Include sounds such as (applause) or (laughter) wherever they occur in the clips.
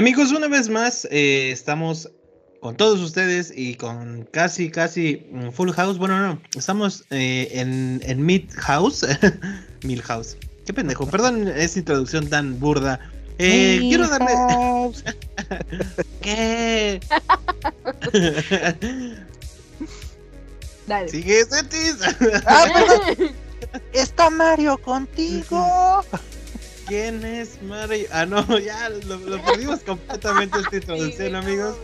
Amigos, una vez más eh, estamos con todos ustedes y con casi, casi full house. Bueno, no, estamos eh, en, en Mid House. (laughs) Mil House. Qué pendejo, perdón esa introducción tan burda. Eh, quiero darle. (laughs) ¿Qué? Dale. Sigue, Cetis. Ah, perdón. (laughs) Está Mario contigo. ¿Quién es Mario? Ah, no, (laughs) ya lo, lo perdimos completamente esta introducción, amigos.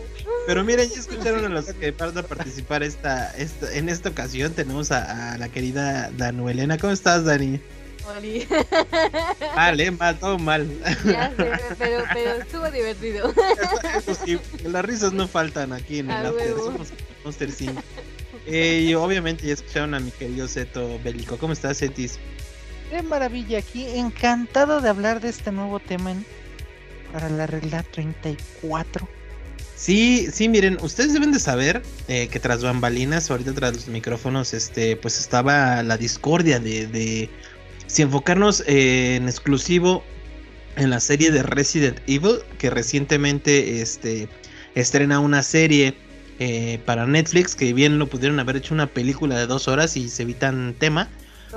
Pero miren, ya escucharon a los que van a participar esta, esta, en esta ocasión. Tenemos a, a la querida Danuelena. ¿Cómo estás, Dani? Vale, mal, todo mal. Ya sé, pero, pero estuvo divertido. Eso sí, las risas no faltan aquí en el After. Somos Monster Sync. Eh, y obviamente ya escucharon a mi querido Zeto Bélico. ¿Cómo estás, Zetis? Qué maravilla aquí. Encantado de hablar de este nuevo tema para la regla 34. Sí, sí, miren, ustedes deben de saber eh, que tras bambalinas, ahorita tras los micrófonos, este, pues estaba la discordia de, de si enfocarnos eh, en exclusivo en la serie de Resident Evil, que recientemente este, estrena una serie eh, para Netflix, que bien lo pudieron haber hecho una película de dos horas y se evitan tema.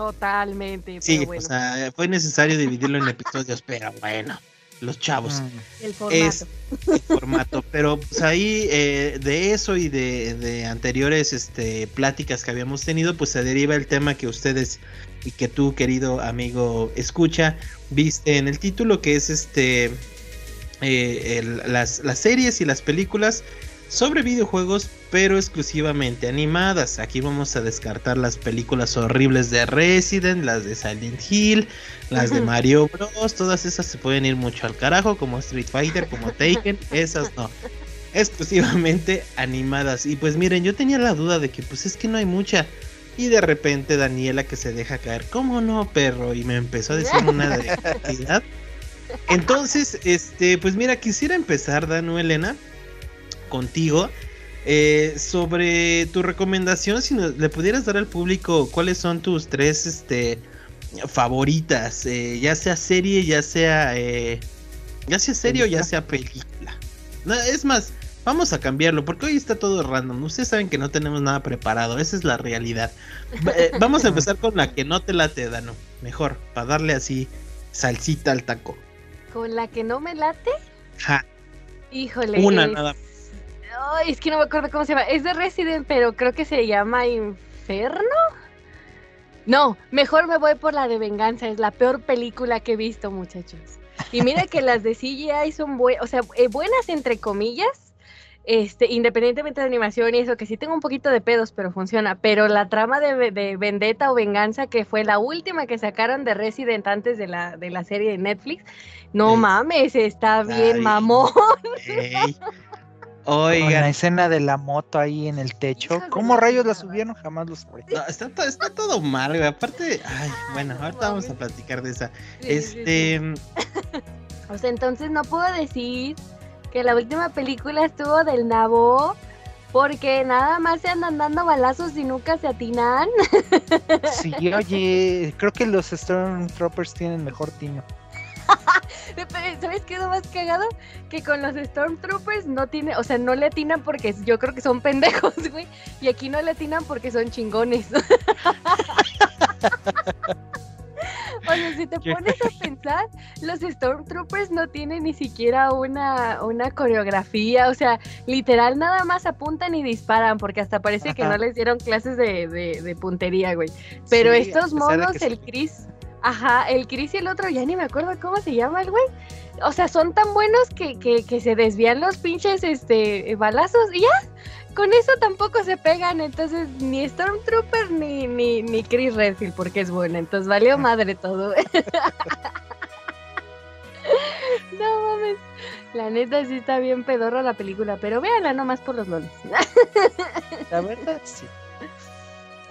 Totalmente. Sí, pero bueno, o sea, fue necesario dividirlo en episodios, pero bueno, los chavos Mm. el formato. es el formato. Pero pues ahí eh, de eso y de, de anteriores este, pláticas que habíamos tenido, pues se deriva el tema que ustedes y que tú, querido amigo, escucha, viste en el título, que es este eh, el- las, las series y las películas sobre videojuegos, pero exclusivamente animadas. Aquí vamos a descartar las películas horribles de Resident, las de Silent Hill, las de Mario Bros. Todas esas se pueden ir mucho al carajo, como Street Fighter, como Taken. (laughs) Esas no. Exclusivamente animadas. Y pues miren, yo tenía la duda de que pues es que no hay mucha. Y de repente Daniela que se deja caer, ¿cómo no, perro? Y me empezó a decir una de. Entonces, este, pues mira, quisiera empezar, Danu Elena, contigo. Eh, sobre tu recomendación, si nos- le pudieras dar al público cuáles son tus tres este, favoritas, eh, ya sea serie, ya sea, eh, ya sea serie o ya sea película. No, es más, vamos a cambiarlo porque hoy está todo random. Ustedes saben que no tenemos nada preparado, esa es la realidad. Eh, (laughs) vamos a empezar con la que no te late, Dano. Mejor, para darle así salsita al taco. Con la que no me late, Ja, híjole. Una es- nada Ay, es que no me acuerdo cómo se llama. Es de Resident, pero creo que se llama Inferno. No, mejor me voy por la de Venganza. Es la peor película que he visto, muchachos. Y mira que las de CGI son buenas, o sea, eh, buenas entre comillas. Este, independientemente de animación y eso, que sí tengo un poquito de pedos, pero funciona. Pero la trama de, de Vendetta o Venganza, que fue la última que sacaron de Resident antes de la, de la serie de Netflix, no mames, está bien Ay. mamón. ey. Con la Oigan, escena de la moto ahí en el techo. ¿Cómo rayos la subieron? Jamás lo sabré. no, está, to- está todo mal, güey. Aparte, ay, bueno, no ahorita vamos a platicar de esa. Este, (laughs) O sea, entonces no puedo decir que la última película estuvo del nabo porque nada más se andan dando balazos y nunca se atinan. Sí, oye, creo que los Stormtroopers tienen mejor tino. ¿Sabes qué es lo más cagado? Que con los Stormtroopers no tiene, o sea, no le atinan porque yo creo que son pendejos, (laughs) güey. Y aquí no le atinan porque son chingones. (laughs) Oye, si te pones a pensar, los Stormtroopers no tienen ni siquiera una, una coreografía, o sea, literal nada más apuntan y disparan, porque hasta parece que no les dieron clases de, de- de puntería, güey. Pero Sí, estos monos, el sí. Chris, ajá, el Chris y el otro, ya ni me acuerdo cómo se llama el güey. O sea, son tan buenos que, que, que se desvían los pinches este balazos y ya. Con eso tampoco se pegan, entonces ni Stormtrooper ni, ni, ni Chris Redfield porque es buena, entonces valió (laughs) madre todo. (laughs) no mames, la neta sí está bien pedorra la película, pero véanla nomás por los loles. La verdad, sí. (laughs)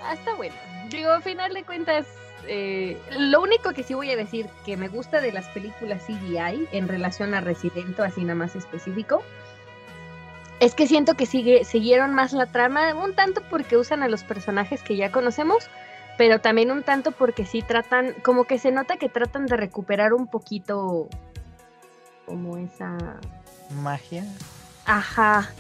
Ah, está bueno. Digo, al final de cuentas, eh, lo único que sí voy a decir que me gusta de las películas CGI en relación a Residento, así nada más específico, es que siento que sigue, siguieron más la trama, un tanto porque usan a los personajes que ya conocemos, pero también un tanto porque sí tratan, como que se nota que tratan de recuperar un poquito como esa magia. Ajá.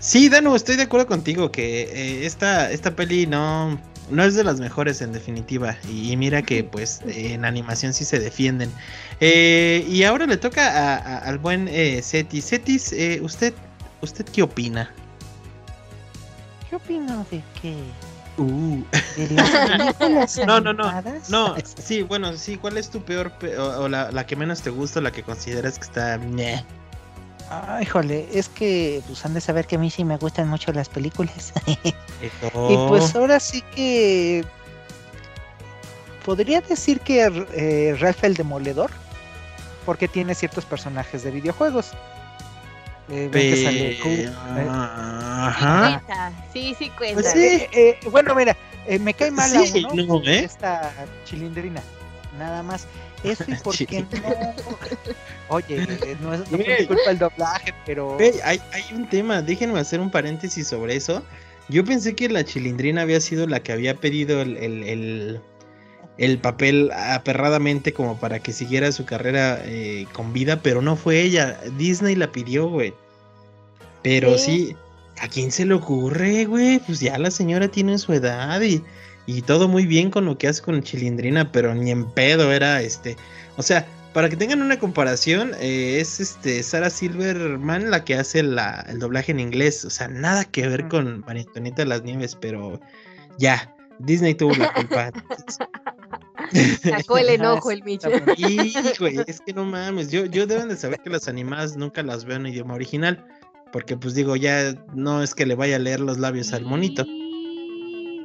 Sí, Danu, estoy de acuerdo contigo que eh, esta, esta peli no, no es de las mejores en definitiva. Y, mira que pues en animación sí se defienden. Eh, y ahora le toca a- a- al buen eh, Cetis. Cetis, eh, ¿usted, ¿usted qué opina? ¿Qué opino de qué? Uh, ¿De las películas (laughs) No, no, no, no, sí, bueno, sí, ¿cuál es tu peor pe- o, o la, la que menos te gusta, la que consideras que está... ñe? Ah, híjole, es que pues han de saber que a mí sí me gustan mucho las películas. (laughs) Y pues ahora sí que podría decir que eh, Ralph el Demoledor, porque tiene ciertos personajes de videojuegos. Eh, que sale Q, eh, Ajá. Cuenta. Sí, sí cuenta. Pues sí. eh, bueno, mira, eh, me cae mal a uno no, ¿eh? esta chilindrina. Nada más. Eso y (laughs) porque no. Oye, eh, no es no culpa el doblaje, pero. Hay, hay un tema, déjenme hacer un paréntesis sobre eso. Yo pensé que la chilindrina había sido la que había pedido el, el, el- el papel aperradamente como para que siguiera su carrera eh, con vida, pero no fue ella. Disney la pidió, güey. Pero sí. Sí. ¿a quién se le ocurre, güey? Pues ya la señora tiene su edad y, y todo muy bien con lo que hace con chilindrina, pero ni en pedo era este. O sea, para que tengan una comparación, eh, es este Sarah Silverman la que hace la, el doblaje en inglés. O sea, nada que ver con María Antonieta de las Nieves, pero ya, Disney tuvo la culpa. (laughs) Sacó el (laughs) enojo el exactamente. y, güey, es que no mames, yo, yo deben de saber que las animadas nunca las veo en idioma original. Porque pues digo, ya no es que le vaya a leer los labios al monito.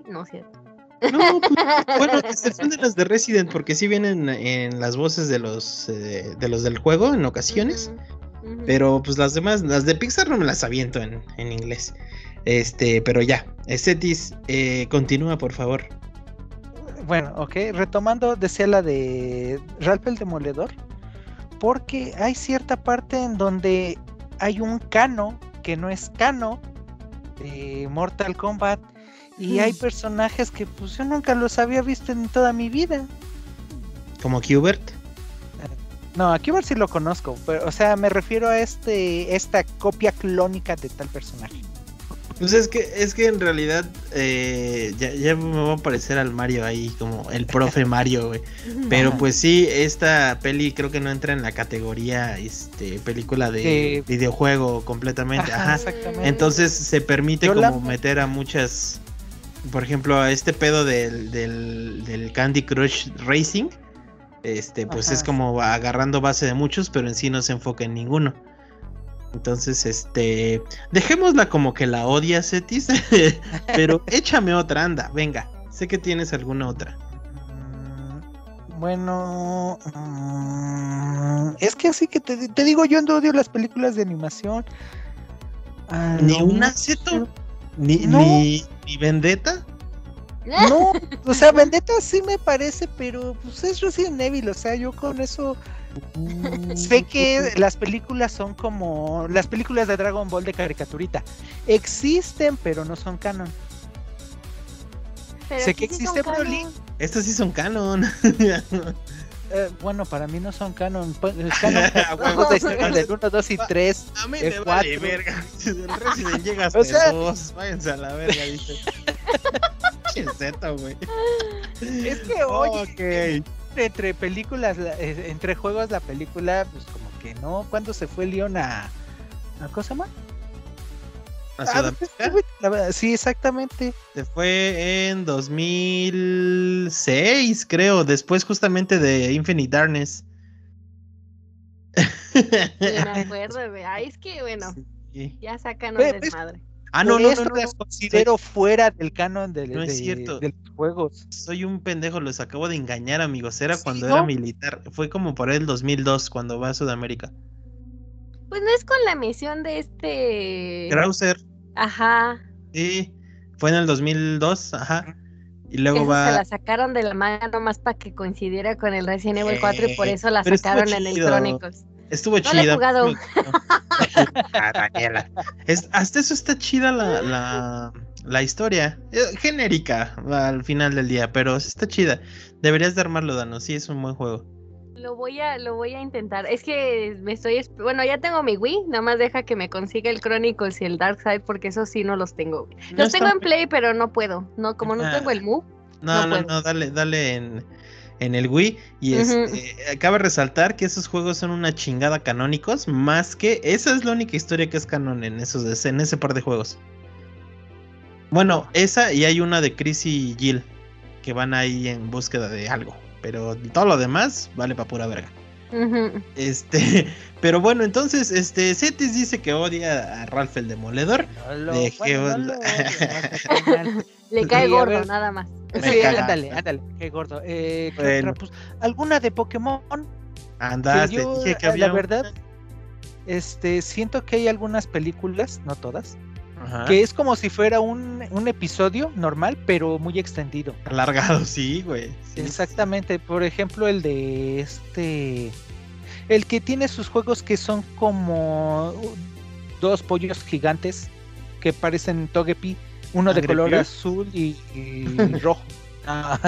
No es cierto. No, pues, bueno, excepción de las de Resident, porque sí vienen en las voces de los eh, de los del juego en ocasiones. Pero pues las demás, las de Pixar no me las aviento en, en inglés. Este, pero ya. Cetis, eh, continúa, por favor. Bueno, ok, retomando, decía la de Ralph el Demoledor, porque hay cierta parte en donde hay un cano que no es cano de Mortal Kombat y hay personajes que pues yo nunca los había visto en toda mi vida. Como Qbert. No, aquí ver si lo conozco, pero o sea, me refiero a este esta copia clónica de tal personaje. Pues es que, es que en realidad eh, ya, ya me va a parecer al Mario ahí, como el profe (laughs) Mario, güey. Pero pues sí, esta peli creo que no entra en la categoría este película de De- videojuego completamente. Ajá, Ajá. exactamente. Entonces se permite Yo como la- meter a muchas, por ejemplo, a este pedo del, del, del Candy Crush Racing. Este, pues es como agarrando base de muchos, pero en sí no se enfoca en ninguno. Entonces, este, dejémosla como que la odia Cetis, (laughs) pero (laughs) échame otra, anda, venga. Sé que tienes alguna otra. Mm, Bueno, mm, es que así que te, te digo, yo no odio las películas de animación. A Ni una Zeto, ni, No. ni, ni Vendetta. (laughs) No, o sea, Vendetta sí me parece, pero pues es Resident Evil, o sea, yo con eso (laughs) sé que las películas son como las películas de Dragon Ball de caricaturita. Existen, pero no son canon. Pero sé que sí existe Broly. Estas sí son canon. (laughs) Eh, bueno, para mí no son canon. El (laughs) canon pues, de historia del 1, 2 y 3. A mí El me vale verga. (laughs) El Resident llega hasta O sea- dos, váyanse a la verga, dice. (laughs) Zeto, güey. Es que, oye, Ok. entre películas, la- eh, entre juegos, la película, pues como que no. ¿Cuándo se fue Leon a. ¿A cosa más? A Sudamérica sí, exactamente. se fue en 2006, creo. Después, justamente de Infinite Darkness. Sí, me (laughs) acuerdo, güey. Ay, es que bueno, Sí. ya sacan un ves- desmadre. Ah, no, no, no, no. las considero fuera del canon de, No es de- cierto. de los juegos. Soy un pendejo, los acabo de engañar, amigos. Era Sí, cuando ¿no? era militar. Fue como por el 2002, cuando va a Sudamérica. Pues no es con la misión de este. Krauser, Ajá. sí. Fue en el 2002, ajá. Y luego esa va. se la sacaron de la manga nomás para que coincidiera con el Resident Evil 4 y por eso la pero sacaron en el chido. Chronicles. Estuvo No la he chida. jugado. (laughs) Ah, Daniela. Es- hasta eso está chida la, la, la historia. Eh, genérica al final del día, pero está chida. Deberías de armarlo, Dano. Sí, es un buen juego. Lo voy a, lo voy a intentar. Es que me estoy, bueno, ya tengo mi Wii, nada más deja que me consiga el Chronicles y el Dark Side porque eso sí no los tengo. No Los tengo en Play, pero no puedo. No, como no tengo el Move. No, no no, dale, dale en, en el Wii. Y Ujú. este, cabe resaltar que esos juegos son una chingada canónicos, más que esa es la única historia que es canon en esos, en ese par de juegos. Bueno, esa y hay una de Chris y Jill que van ahí en búsqueda de algo, pero todo lo demás vale para pura verga. Este, (laughs) pero bueno, entonces, este, Cetis dice que odia a Ralph el Demoledor. No lo- De bueno, Geo- no lo odio, (laughs) no, carnal. Le cae gordo, nada más. Sí, ándale, ándale, qué gordo. Eh, ¿qué Bueno. otra? Pues, ¿Alguna de Pokémon? Andaste, Que yo, dije que había la verdad, este, siento que hay algunas películas, no todas, Ajá. que es como si fuera un, un episodio normal, pero muy extendido. Alargado, (laughs) sí, güey. sí, Exactamente, por ejemplo, el de este, el que tiene sus juegos que son como dos pollos gigantes que parecen Togepi, uno de ¿Angry color azul y, y (laughs) rojo. Ah.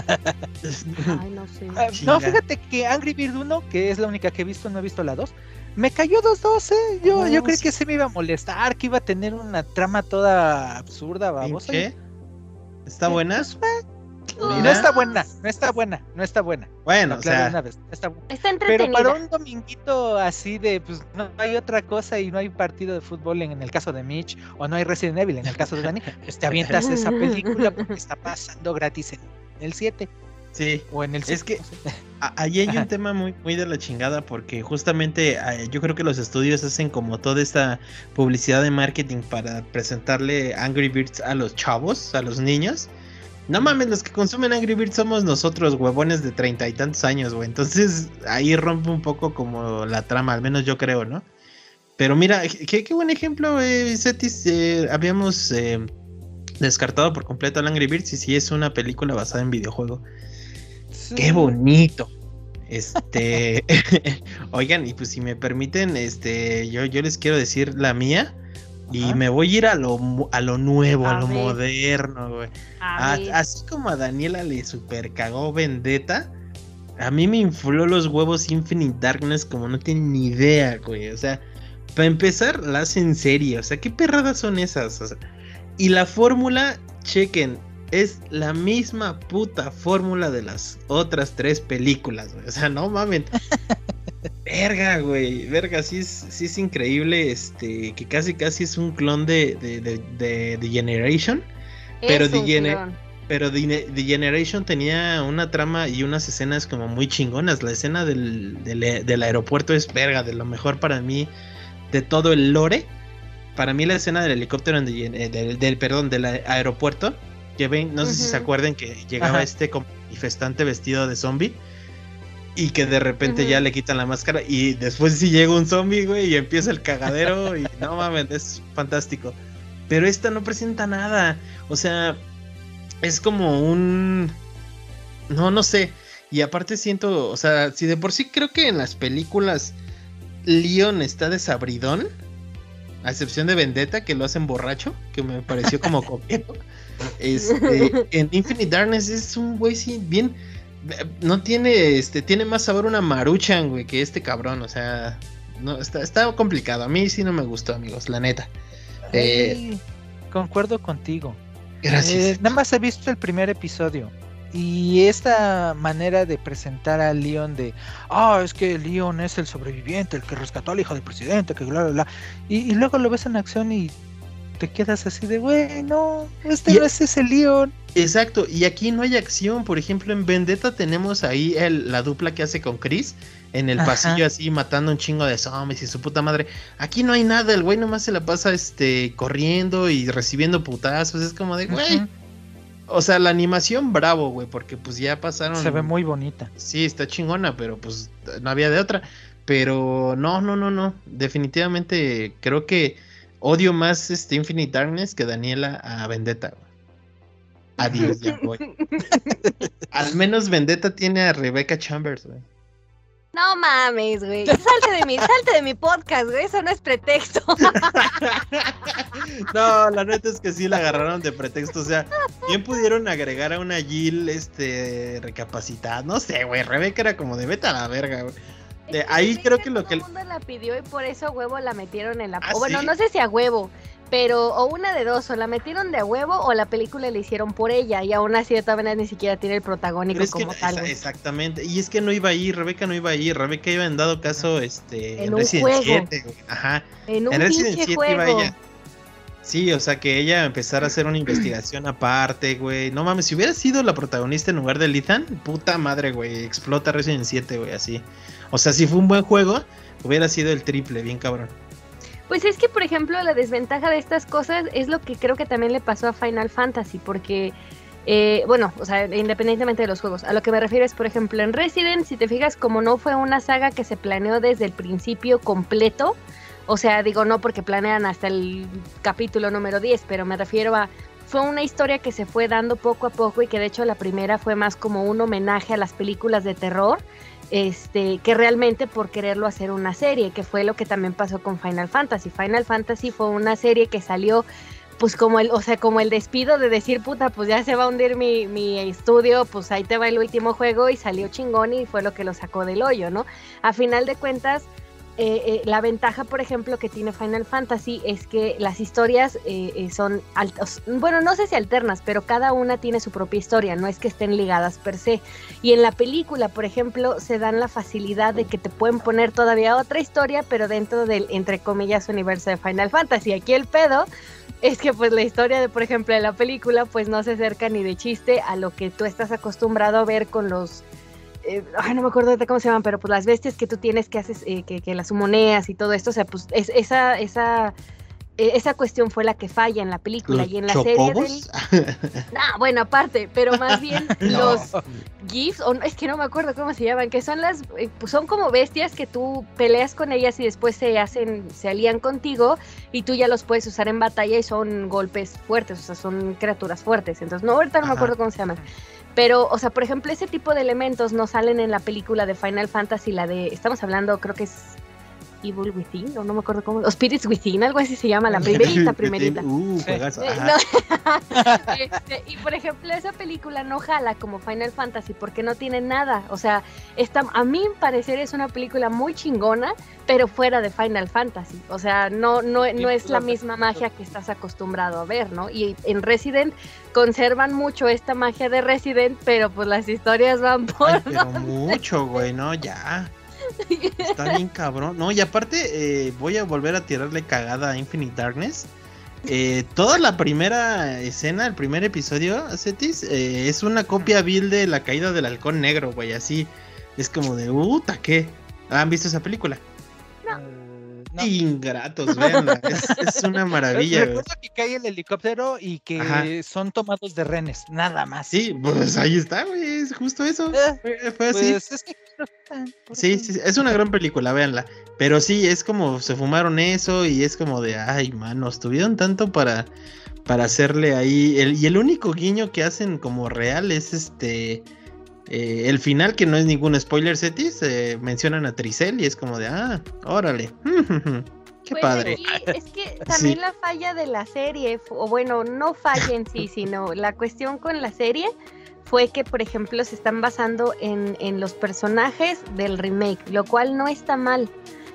Ay, no sé. Ah, no, fíjate que Angry Bird 1, que es la única que he visto, no he visto la 2, me cayó 2-2, ¿eh? Yo, yo creí sí. que se me iba a molestar, que iba a tener una trama toda absurda, babosa. ¿Qué? ¿Está Eh, buena? pues, eh, no está buena, no está buena, no está buena. Bueno, o sea, una vez, no está bu- Está Pero entretenida. para un dominguito así de, pues no hay otra cosa y no hay partido de fútbol en, en el caso de Mitch, o no hay Resident Evil en el caso de Dani, pues te avientas esa (laughs) película porque está pasando gratis en el 7 sí. o en el Es 5, que- Ahí hay un tema muy, muy de la chingada porque justamente eh, yo creo que los estudios hacen como toda esta publicidad de marketing para presentarle Angry Birds a los chavos, a los niños. No mames, los que consumen Angry Birds somos nosotros, huevones de treinta y tantos años, güey. Entonces ahí rompe un poco como la trama, al menos yo creo, ¿no? Pero mira, qué, qué buen ejemplo, eh, Cetis. eh, habíamos eh, descartado por completo al Angry Birds y sí es una película basada en videojuego. Qué bonito. Este, (laughs) oigan, y pues si me permiten, este, yo, yo les quiero decir la mía y Ajá. me voy a ir a lo, a lo nuevo, a, A lo ver. moderno, güey. A A- ver. así como a Daniela le super cagó Vendetta, a mí me infló los huevos Infinite Darkness como no tienen ni idea, güey. O sea, para empezar, la hacen serie. O sea, ¿qué perradas son esas? O sea, y la fórmula, chequen, es la misma puta fórmula de las otras tres películas, güey. O sea, no mamen. (laughs) Verga, güey. Verga, sí es, sí es increíble. Este, que casi casi es un clon de, de, de, de- de Generation. pero un Digene- clon. Pero The, The Generation tenía una trama y unas escenas como muy chingonas. La escena del, del- del aeropuerto es verga, de lo mejor para mí de todo el lore. Para mí la escena del helicóptero, en The eh, del, del- perdón, del aeropuerto, que ven, no sé si se Ujú. acuerdan que llegaba Ajá. este manifestante vestido de zombie. Y que de repente ya le quitan la máscara y después sí llega un zombie, güey, y empieza el cagadero (laughs) y no mames, es fantástico. Pero esta no presenta nada. O sea, es como un... No, no sé. Y aparte siento, o sea, si de por sí creo que en las películas Leon está desabridón, a excepción de Vendetta, que lo hacen borracho, que me pareció como (laughs) coqueto. Este, (laughs) en Infinite Darkness es un güey sí, bien... No tiene, este, tiene más sabor una maruchan, güey, que este cabrón, o sea... No, está, está complicado. A mí sí no me gustó, amigos, la neta. Eh, Sí, concuerdo contigo. Gracias. Eh, nada más he visto el primer episodio. Y esta manera de presentar a Leon de, ah, es que Leon es el sobreviviente, el que rescató al hijo del presidente, que bla, bla, bla. Y, y luego lo ves en acción y te quedas así de, güey, no, este Y- no es ese Leon. Exacto, y aquí no hay acción. Por ejemplo, en Vendetta tenemos ahí el- la dupla que hace con Chris en el Ajá. pasillo así matando un chingo de zombies y su puta madre. Aquí no hay nada, el güey nomás se la pasa este corriendo y recibiendo putazos. Es como de, güey. O sea, la animación bravo, güey, porque pues ya pasaron. Se ve muy bonita. Sí, está chingona, pero pues no había de otra. Pero no, no, no, no. Definitivamente creo que odio más este Infinite Darkness que Daniela a Vendetta. Adiós, (laughs) ya voy. Al menos Vendetta tiene a Rebecca Chambers, güey. No mames, güey. Salte de mi, salte de mi podcast, güey. Eso no es pretexto. (laughs) no, la neta es que sí la agarraron de pretexto. O sea, bien pudieron agregar a una Jill, este, recapacitada. No sé, güey. Rebeca era como de vete a la verga, güey. De ahí creo que lo que. Todo el mundo la pidió y por eso huevo la metieron en la. Ah, bueno, no sé si a huevo, pero o una de dos, o la metieron de a huevo o la película la hicieron por ella y aún así de todas maneras ni siquiera tiene el protagónico como tal. exactamente, y es que no iba a ir, Rebeca no iba a ir, Rebeca iba en dado caso este en, Resident 7, ajá. En un Resident 7 iba ella. Sí, o sea, que ella empezara a hacer una investigación aparte, güey. No mames, si hubiera sido la protagonista en lugar de Ethan, puta madre, güey, explota Resident 7, güey, así. O sea, si fue un buen juego, hubiera sido el triple, bien cabrón. Pues es que, por ejemplo, la desventaja de estas cosas es lo que creo que también le pasó a Final Fantasy, porque, eh, bueno, o sea, independientemente de los juegos, a lo que me refiero es, por ejemplo, en Resident, si te fijas, como no fue una saga que se planeó desde el principio completo, o sea, digo no porque planean hasta el capítulo número 10, pero me refiero a fue una historia que se fue dando poco a poco y que de hecho la primera fue más como un homenaje a las películas de terror este, que realmente por quererlo hacer una serie, que fue lo que también pasó con Final Fantasy. Final Fantasy fue una serie que salió pues como el, o sea, como el despido de decir, puta, pues ya se va a hundir mi, mi estudio, pues ahí te va el último juego y salió chingón y fue lo que lo sacó del hoyo, ¿no? A final de cuentas, eh, eh, la ventaja, por ejemplo, que tiene Final Fantasy es que las historias eh, son, altas, bueno, no sé si alternas, pero cada una tiene su propia historia, no es que estén ligadas per se. Y en la película, por ejemplo, se dan la facilidad de que te pueden poner todavía otra historia, pero dentro del, entre comillas, universo de Final Fantasy. Aquí el pedo es que pues la historia de, por ejemplo, de la película, pues no se acerca ni de chiste a lo que tú estás acostumbrado a ver con los eh, ay, no me acuerdo de cómo se llaman, pero pues las bestias que tú tienes que haces, eh, que, que, las humoneas y todo esto, o sea, pues es, esa, esa, e, esa cuestión fue la que falla en la película y en la serie del... (laughs) Ah, bueno, aparte, pero más (laughs) bien los GIFs, o es que no me acuerdo cómo se llaman, que son las, eh, pues son como bestias que tú peleas con ellas y después se hacen, se alían contigo y tú ya los puedes usar en batalla y son golpes fuertes, o sea, son criaturas fuertes. Entonces, no, ahorita no me acuerdo cómo se llaman. Pero, o sea, por ejemplo, ese tipo de elementos no salen en la película de Final Fantasy, la de, estamos hablando, creo que es Evil Within, o no me acuerdo cómo, o Spirits Within, algo así se llama, la primerita, (laughs) primerita. Uh, (laughs) este, y por ejemplo, esa película no jala como Final Fantasy porque no tiene nada, o sea, está, a mí parecer es una película muy chingona, pero fuera de Final Fantasy, o sea, no, no, no es la misma magia que estás acostumbrado a ver, ¿no? Y en Resident conservan mucho esta magia de Resident, pero pues las historias van por... Ay, pero (laughs) mucho, güey, no, ya. Está bien cabrón. No, y aparte, eh, voy a volver a tirarle cagada a Infinite Darkness. Eh, toda la primera escena, el primer episodio, Cetis, eh, es una copia vil de la caída del halcón negro, güey. Así es como de, puta, ¿qué? ¿Han visto esa película? No. Ingratos, veanla. (laughs) Es, una maravilla. Recuerdo que cae el helicóptero y que son tomados de renes, nada más. Sí, pues ahí está, güey. Es justo eso. fue, así. Pues, sí, sí, es una gran película, véanla. Pero sí, es como se fumaron eso y es como de, ay, manos, tuvieron tanto para, para hacerle ahí. El, y el único guiño que hacen como real es este. Eh, el final, que no es ningún spoiler, Setis, eh, mencionan a Tricel y es como de, ah, órale. (laughs) Qué pues padre. es que (laughs) también la falla de la serie, o bueno, no falla en sí, (laughs) sino la cuestión con la serie fue que, por ejemplo, se están basando en, en los personajes del remake, lo cual no está mal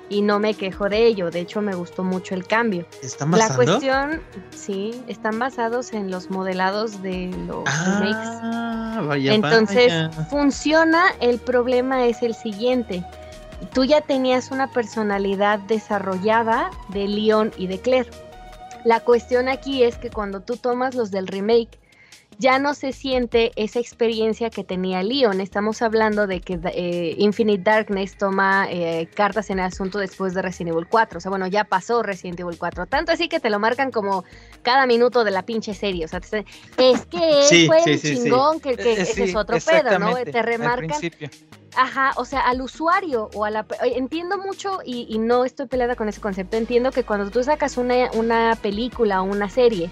y no me quejo de ello. De hecho, me gustó mucho el cambio. ¿Están basando? La cuestión, sí, están basados en los modelados de los ah, Vaya, Entonces, funciona. El problema es el siguiente. Tú ya tenías una personalidad desarrollada de Leon y de Claire. La cuestión aquí es que cuando tú tomas los del remake, ya no se siente esa experiencia que tenía Leon. Estamos hablando de que eh, Infinite Darkness toma eh, cartas en el asunto después de Resident Evil 4. O sea, bueno, ya pasó Resident Evil 4. Tanto así que te lo marcan como cada minuto de la pinche serie. O sea, es que él fue el chingón, que, que eh, ese es otro pedo, ¿no? Te remarcan. Ajá, o sea, al usuario o a la... Entiendo mucho y, y, no estoy peleada con ese concepto. Entiendo que cuando tú sacas una, una película o una serie,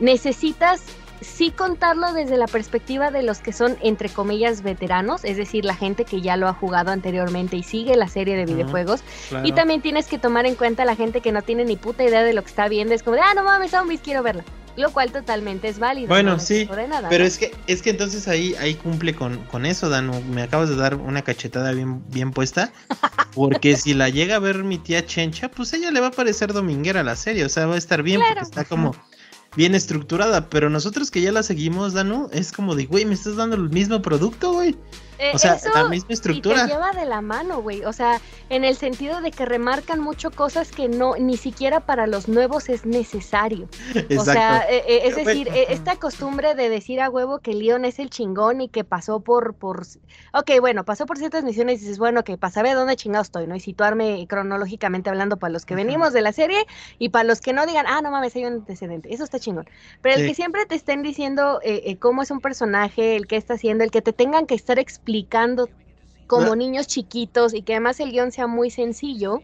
necesitas sí contarlo desde la perspectiva de los que son, entre comillas, veteranos, es decir, la gente que ya lo ha jugado anteriormente y sigue la serie de videojuegos. Y también tienes que tomar en cuenta la gente que no tiene ni puta idea de lo que está viendo, es como de, ah, no mames, zombies, quiero verla lo cual totalmente es válido. Bueno, sí, pero es que es que entonces ahí ahí cumple con, con eso, Danu. Me acabas de dar una cachetada bien bien puesta, (laughs) porque si la llega a ver mi tía Chencha, pues ella le va a parecer dominguera la serie, o sea, va a estar bien porque está como bien estructurada, pero nosotros que ya la seguimos, Danu, es como de, güey, me estás dando el mismo producto, güey. Eh, o sea, la misma estructura. Y te lleva de la mano, güey. O sea, en el sentido de que remarcan mucho cosas que no, ni siquiera para los nuevos es necesario. O sea, eh, eh, es decir, esta costumbre de decir a huevo que Leon es el chingón y que pasó por, por, ok, bueno, pasó por ciertas misiones y dices, bueno, que para saber dónde chingado estoy, ¿no? Y situarme cronológicamente hablando para los que venimos de la serie y para los que no digan, ah, no mames, hay un antecedente. Eso está chingón. Pero el que siempre te estén diciendo cómo es un personaje, el que está haciendo, el que te tengan que estar explicando explicando como niños chiquitos y que además el guion sea muy sencillo,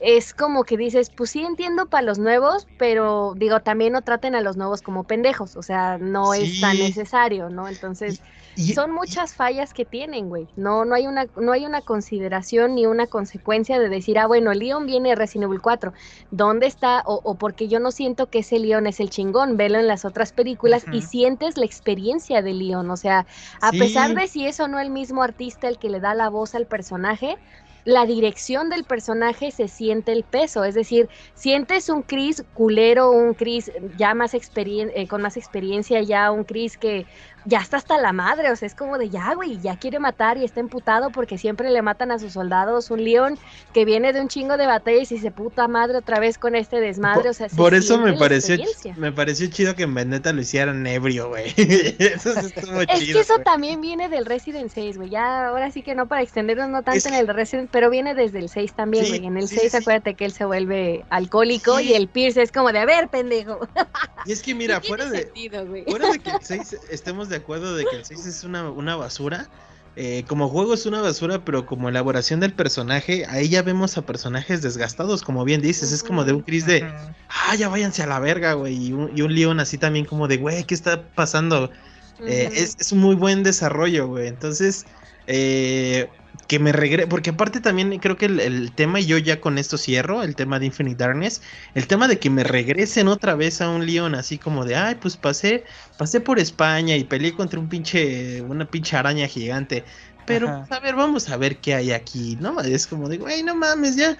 es como que dices, pues sí entiendo para los nuevos, pero digo, también no traten a los nuevos como pendejos, o sea, no es tan necesario, ¿no? Entonces, son muchas fallas que tienen, güey. No, no hay una, no hay una consideración ni una consecuencia de decir, ah, bueno, Leon viene de Resident Evil 4. ¿Dónde está? O, o, porque yo no siento que ese Leon es el chingón. Velo en las otras películas y sientes la experiencia de Leon. O sea, a pesar de si es o no el mismo artista el que le da la voz al personaje, la dirección del personaje se siente el peso, es decir, sientes un Chris culero, un Chris ya más eh, con más experiencia, ya un Chris que ya está hasta la madre, o sea, es como de ya, güey, ya quiere matar y está emputado porque siempre le matan a sus soldados, un león que viene de un chingo de batallas y se puta madre otra vez con este desmadre, o sea, por eso me pareció me pareció chido que en Vendetta lo hicieran ebrio, güey. (laughs) eso (laughs) es que eso también viene del Resident 6, güey. Ya ahora sí que no para extendernos no tanto en el Resident, pero viene desde el 6 también, güey. en el 6 acuérdate que él se vuelve alcohólico y el Pierce es como de, a ver, pendejo. Y es que mira, (laughs) fuera de fuera de que el 6 estemos de acuerdo de que el 6 es una, una basura. Eh, como juego es una basura, pero como elaboración del personaje, ahí ya vemos a personajes desgastados, como bien dices, es como de un Chris de, ah, ya váyanse a la verga, güey, y un, y un Leon así también como de, güey, ¿qué está pasando? Eh, es, es, un muy buen desarrollo, güey, entonces, eh, que me regrese, porque aparte también creo que el, tema, y yo ya con esto cierro, el tema de Infinite Darkness, el tema de que me regresen otra vez a un León así como de, ay, pues pasé, pasé por España y peleé contra un pinche, una pinche araña gigante, pero a ver, vamos a ver qué hay aquí, ¿no? Es como de, güey, no mames, ya,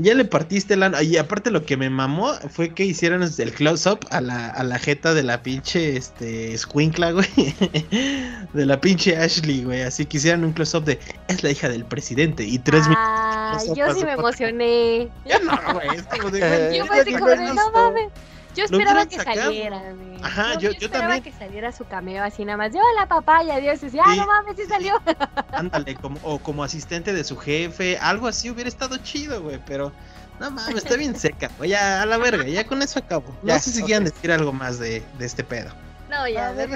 ya le partiste la... Y aparte lo que me mamó fue que hicieran el close-up a la, a la jeta de la pinche, este, Squinkla, güey. (laughs) de la pinche Ashley, güey. Así que hicieran un close-up de, es la hija del presidente. Y tres Ah, yo sí me emocioné. Ya no, güey. Es como de, (laughs) yo como de, no mames. Yo esperaba que saliera, Ajá, yo, yo, esperaba que saliera su cameo así nada más. Yo la papaya, Dios, decía, ah, no mames, sí salió. (laughs) Ándale, como, o como asistente de su jefe, algo así hubiera estado chido, güey, pero no mames, está bien seca, güey, ya a la verga, ya con eso acabo. (laughs) No sé si quieran decir algo más de, de este pedo. No, ya, ah, de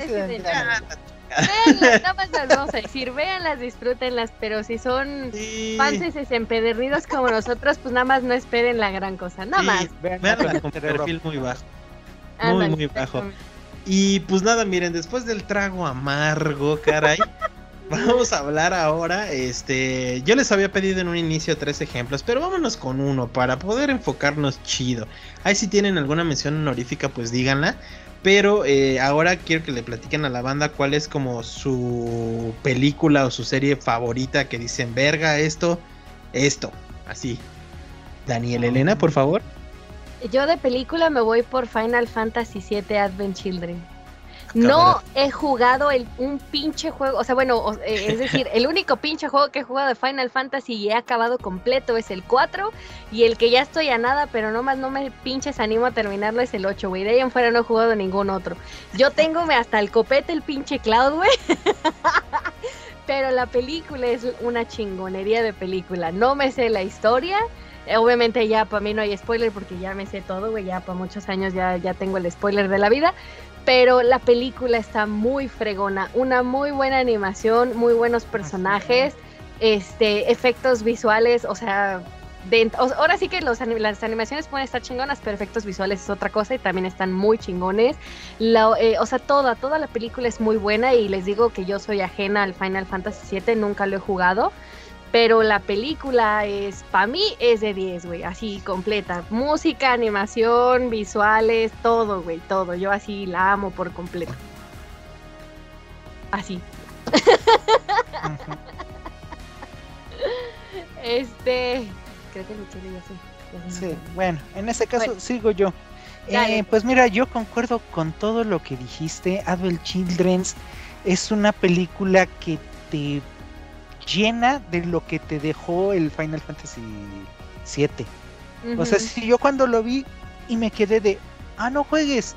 Veanlas, nada más las vamos a decir, véanlas, disfrútenlas, pero si son fans empedernidos como nosotros, pues nada más no esperen la gran cosa, nada más. Veanlas con perfil muy bajo. Muy, muy bajo. Y pues nada, miren, después del trago amargo, caray. (laughs) Vamos a hablar ahora, este, yo les había pedido en un inicio tres ejemplos, pero vámonos con uno para poder enfocarnos chido. Ahí si tienen alguna mención honorífica, pues díganla. Pero eh, ahora quiero que le platiquen a la banda cuál es como su película o su serie favorita que dicen, verga, esto, esto, así. Daniel Elena, por favor. Yo de película me voy por Final Fantasy VII Advent Children. No he jugado el, un pinche juego, o sea, bueno, eh, es decir, el único pinche juego que he jugado de Final Fantasy y he acabado completo es el 4 y el que ya estoy a nada, pero nomás no me pinches animo a terminarlo es el 8, güey. De ahí en fuera no he jugado ningún otro. Yo tengo hasta el copete el pinche Cloud, güey. (laughs) pero la película es una chingonería de película. No me sé la historia. Obviamente ya para mí no hay spoiler porque ya me sé todo, güey, ya para muchos años ya, ya tengo el spoiler de la vida, pero la película está muy fregona, una muy buena animación, muy buenos personajes, este, efectos visuales, o sea, ahora sí que los, las animaciones pueden estar chingonas, pero efectos visuales es otra cosa y también están muy chingones. Eh, o sea, toda, toda la película es muy buena y les digo que yo soy ajena al Final Fantasy VII, nunca lo he jugado. Pero la película es, para mí, es de 10, güey, así completa. Música, animación, visuales, todo, güey, todo. Yo así la amo por completo. Así. este, creo que Michelle ya sé. Sí, bueno, en ese caso sigo yo. Eh, pues mira, yo concuerdo con todo lo que dijiste. Adult Children's es una película que te llena de lo que te dejó el Final Fantasy VII. O sea, si yo cuando lo vi y me quedé de, ah, no juegues,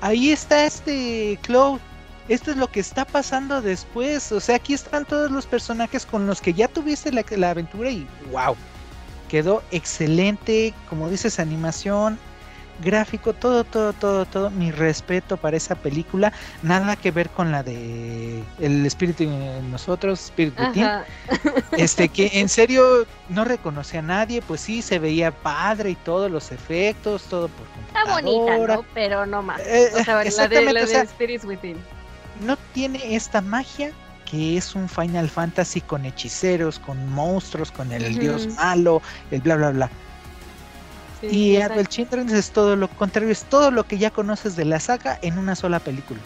ahí está este Cloud, esto es lo que está pasando después, o sea, aquí están todos los personajes con los que ya tuviste la, la aventura y wow, quedó excelente, como dices, animación, gráfico, todo, todo, todo, todo. Mi respeto para esa película. Nada que ver con la de El espíritu en nosotros, Spirit Este, que en serio no reconoce a nadie, pues sí, se veía padre y todos los efectos, todo por computadora. Está bonita, ¿no? Pero no más. Eh, o sea, la de, la de Within. No tiene esta magia que es un Final Fantasy con hechiceros, con monstruos, con el dios malo, el bla bla bla y Advent Children es todo lo contrario, es todo lo que ya conoces de la saga en una sola película.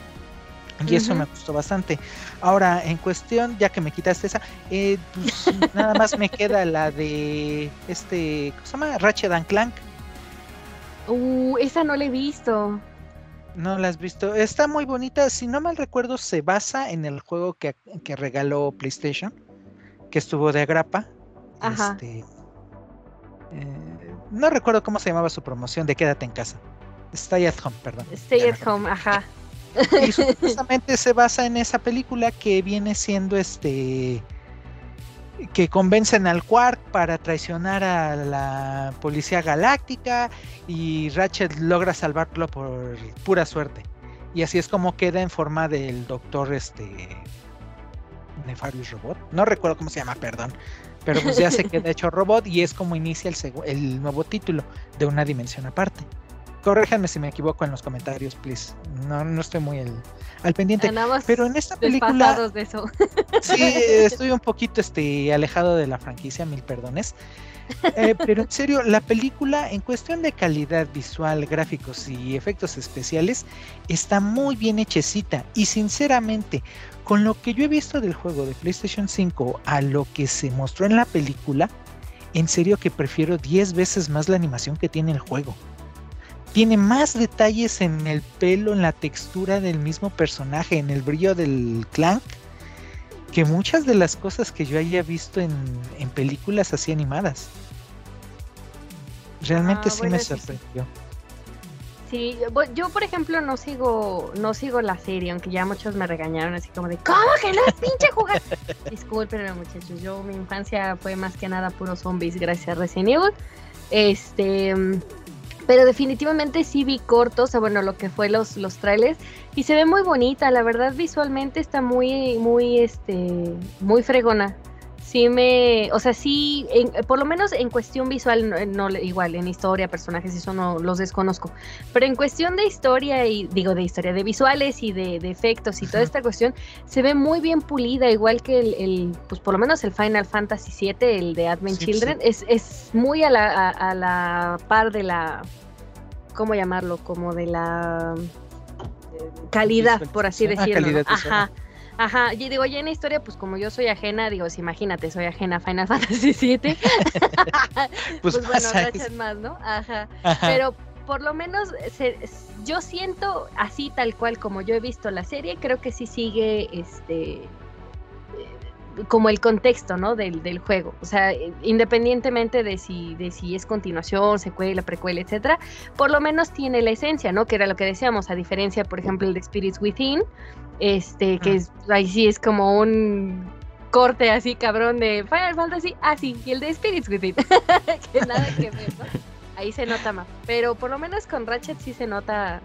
Y eso me gustó bastante. Ahora, en cuestión, ya que me quitaste esa, eh, pues, (laughs) nada más me queda la de este, ¿cómo se llama? Ratchet and Clank. Uh, esa no la he visto. No la has visto. Está muy bonita. Si no mal recuerdo, se basa en el juego que, que regaló PlayStation, que estuvo de agrapa. Ajá. Este, eh, no recuerdo cómo se llamaba su promoción de Quédate en casa. Stay at Home, perdón. Stay at Home, ajá. Y supuestamente se basa en esa película que viene siendo este que convencen al Quark para traicionar a la policía galáctica y Ratchet logra salvarlo por pura suerte. Y así es como queda en forma del doctor este Nefarious Robot. No recuerdo cómo se llama, perdón. Pero pues ya se queda (laughs) hecho robot y es como inicia el, el nuevo título de una dimensión aparte. Corréjanme si me equivoco en los comentarios, please. No, no estoy muy al pendiente. Pero en esta película. De eso. (laughs) Sí, (laughs) estoy un poquito este, alejado de la franquicia, mil perdones. Eh, pero en serio, la película en cuestión de calidad visual, gráficos y efectos especiales está muy bien hechecita. Y sinceramente, con lo que yo he visto del juego de PlayStation 5 a lo que se mostró en la película, en serio que prefiero 10 veces más la animación que tiene el juego. Tiene más detalles en el pelo, en la textura del mismo personaje, en el brillo del clank, que muchas de las cosas que yo haya visto en, películas así animadas. Realmente ah, sí me sorprendió. Sí, yo por ejemplo no sigo, no sigo la serie, aunque ya muchos me regañaron así como de ¿Cómo que no es pinche jugar? (laughs) Disculpenme muchachos, yo mi infancia fue más que nada puro zombies gracias a Resident Evil. Este pero definitivamente sí vi cortos, o bueno, lo que fue los, los trailers, y se ve muy bonita, la verdad visualmente está muy, muy, este, muy fregona sí me, o sea, sí, por lo menos en cuestión visual, no, igual, en historia, personajes, eso no los desconozco, pero en cuestión de historia y digo de historia, de visuales y de, efectos y toda esta cuestión, se ve muy bien pulida, igual que el, pues por lo menos el Final Fantasy VII, el de Advent Children, Es, es muy a la, a, la par de la, ¿cómo llamarlo? Como de la calidad, por así ah, decirlo. Ajá. Ajá, y digo, ya en historia, pues como yo soy ajena, digo, si imagínate, soy ajena a Final (laughs) Fantasy VII. (laughs) pues, pues bueno, más, ¿no? Ajá. Pero por lo menos yo siento así tal cual como yo he visto la serie, creo que sí sigue este como el contexto, ¿no? Del, del, juego. O sea, independientemente de si, de si es continuación, secuela, precuela, etcétera, por lo menos tiene la esencia, ¿no? Que era lo que decíamos, a diferencia, por ejemplo, el de Spirits Within, este, que es, ahí sí es como un corte así cabrón de Final Fantasy, ah sí, y el de Spirits Within, (laughs) que nada que ver, ¿no? Ahí se nota más, pero por lo menos con Ratchet sí se nota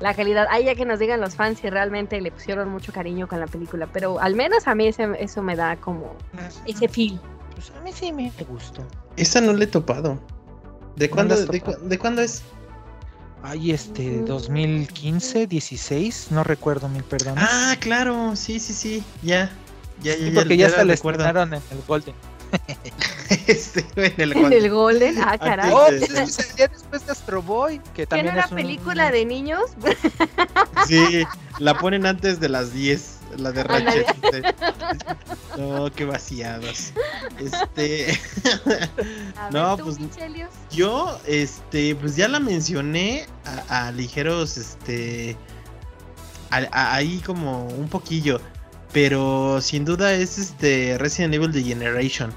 la calidad. Ahí ya que nos digan los fans si realmente le pusieron mucho cariño con la película, pero al menos a mí eso me da como ese feel. Pues a mí sí me gustó. Esa no le he topado. ¿De ¿No cuándo, la has de, topado? cu- de cuándo es? Ay, este, Ujú. 2015, 16, no recuerdo, mil perdones. Ah, claro, sí, sí, sí, ya. Ya, ya, Sí, porque ya, la hasta la recuerdo. estrenaron en el Golden. (laughs) Este, en el (laughs) En el Golden. Ah, caray. Oh, pues salía después de Astro Boy, que ¿Que no también era es un- película de niños? Sí, la ponen antes de las 10, la de. Ratchet. No, qué vaciados. Este, A (laughs) No, ver, pues, Michelios. yo, este, pues ya la mencioné a, a ligeros, este, a- a- ahí como un poquillo, pero sin duda es este Resident Evil The Generation.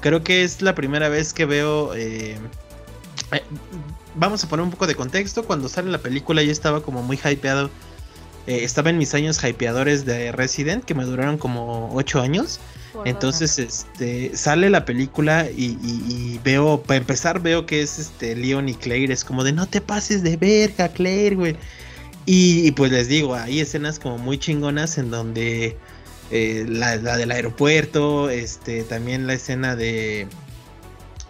Creo que es la primera vez que veo. eh, eh, vamos a poner un poco de contexto. Cuando sale la película, yo estaba como muy hypeado. Eh, estaba en mis años hypeadores de Resident, que me duraron como 8 años. Por Entonces, este, sale la película y, y- y veo, para empezar, veo que es este Leon y Claire. Es como de no te pases de verga, Claire, güey. Y, y pues les digo, hay escenas como muy chingonas en donde eh, la, la del aeropuerto, este, también la escena de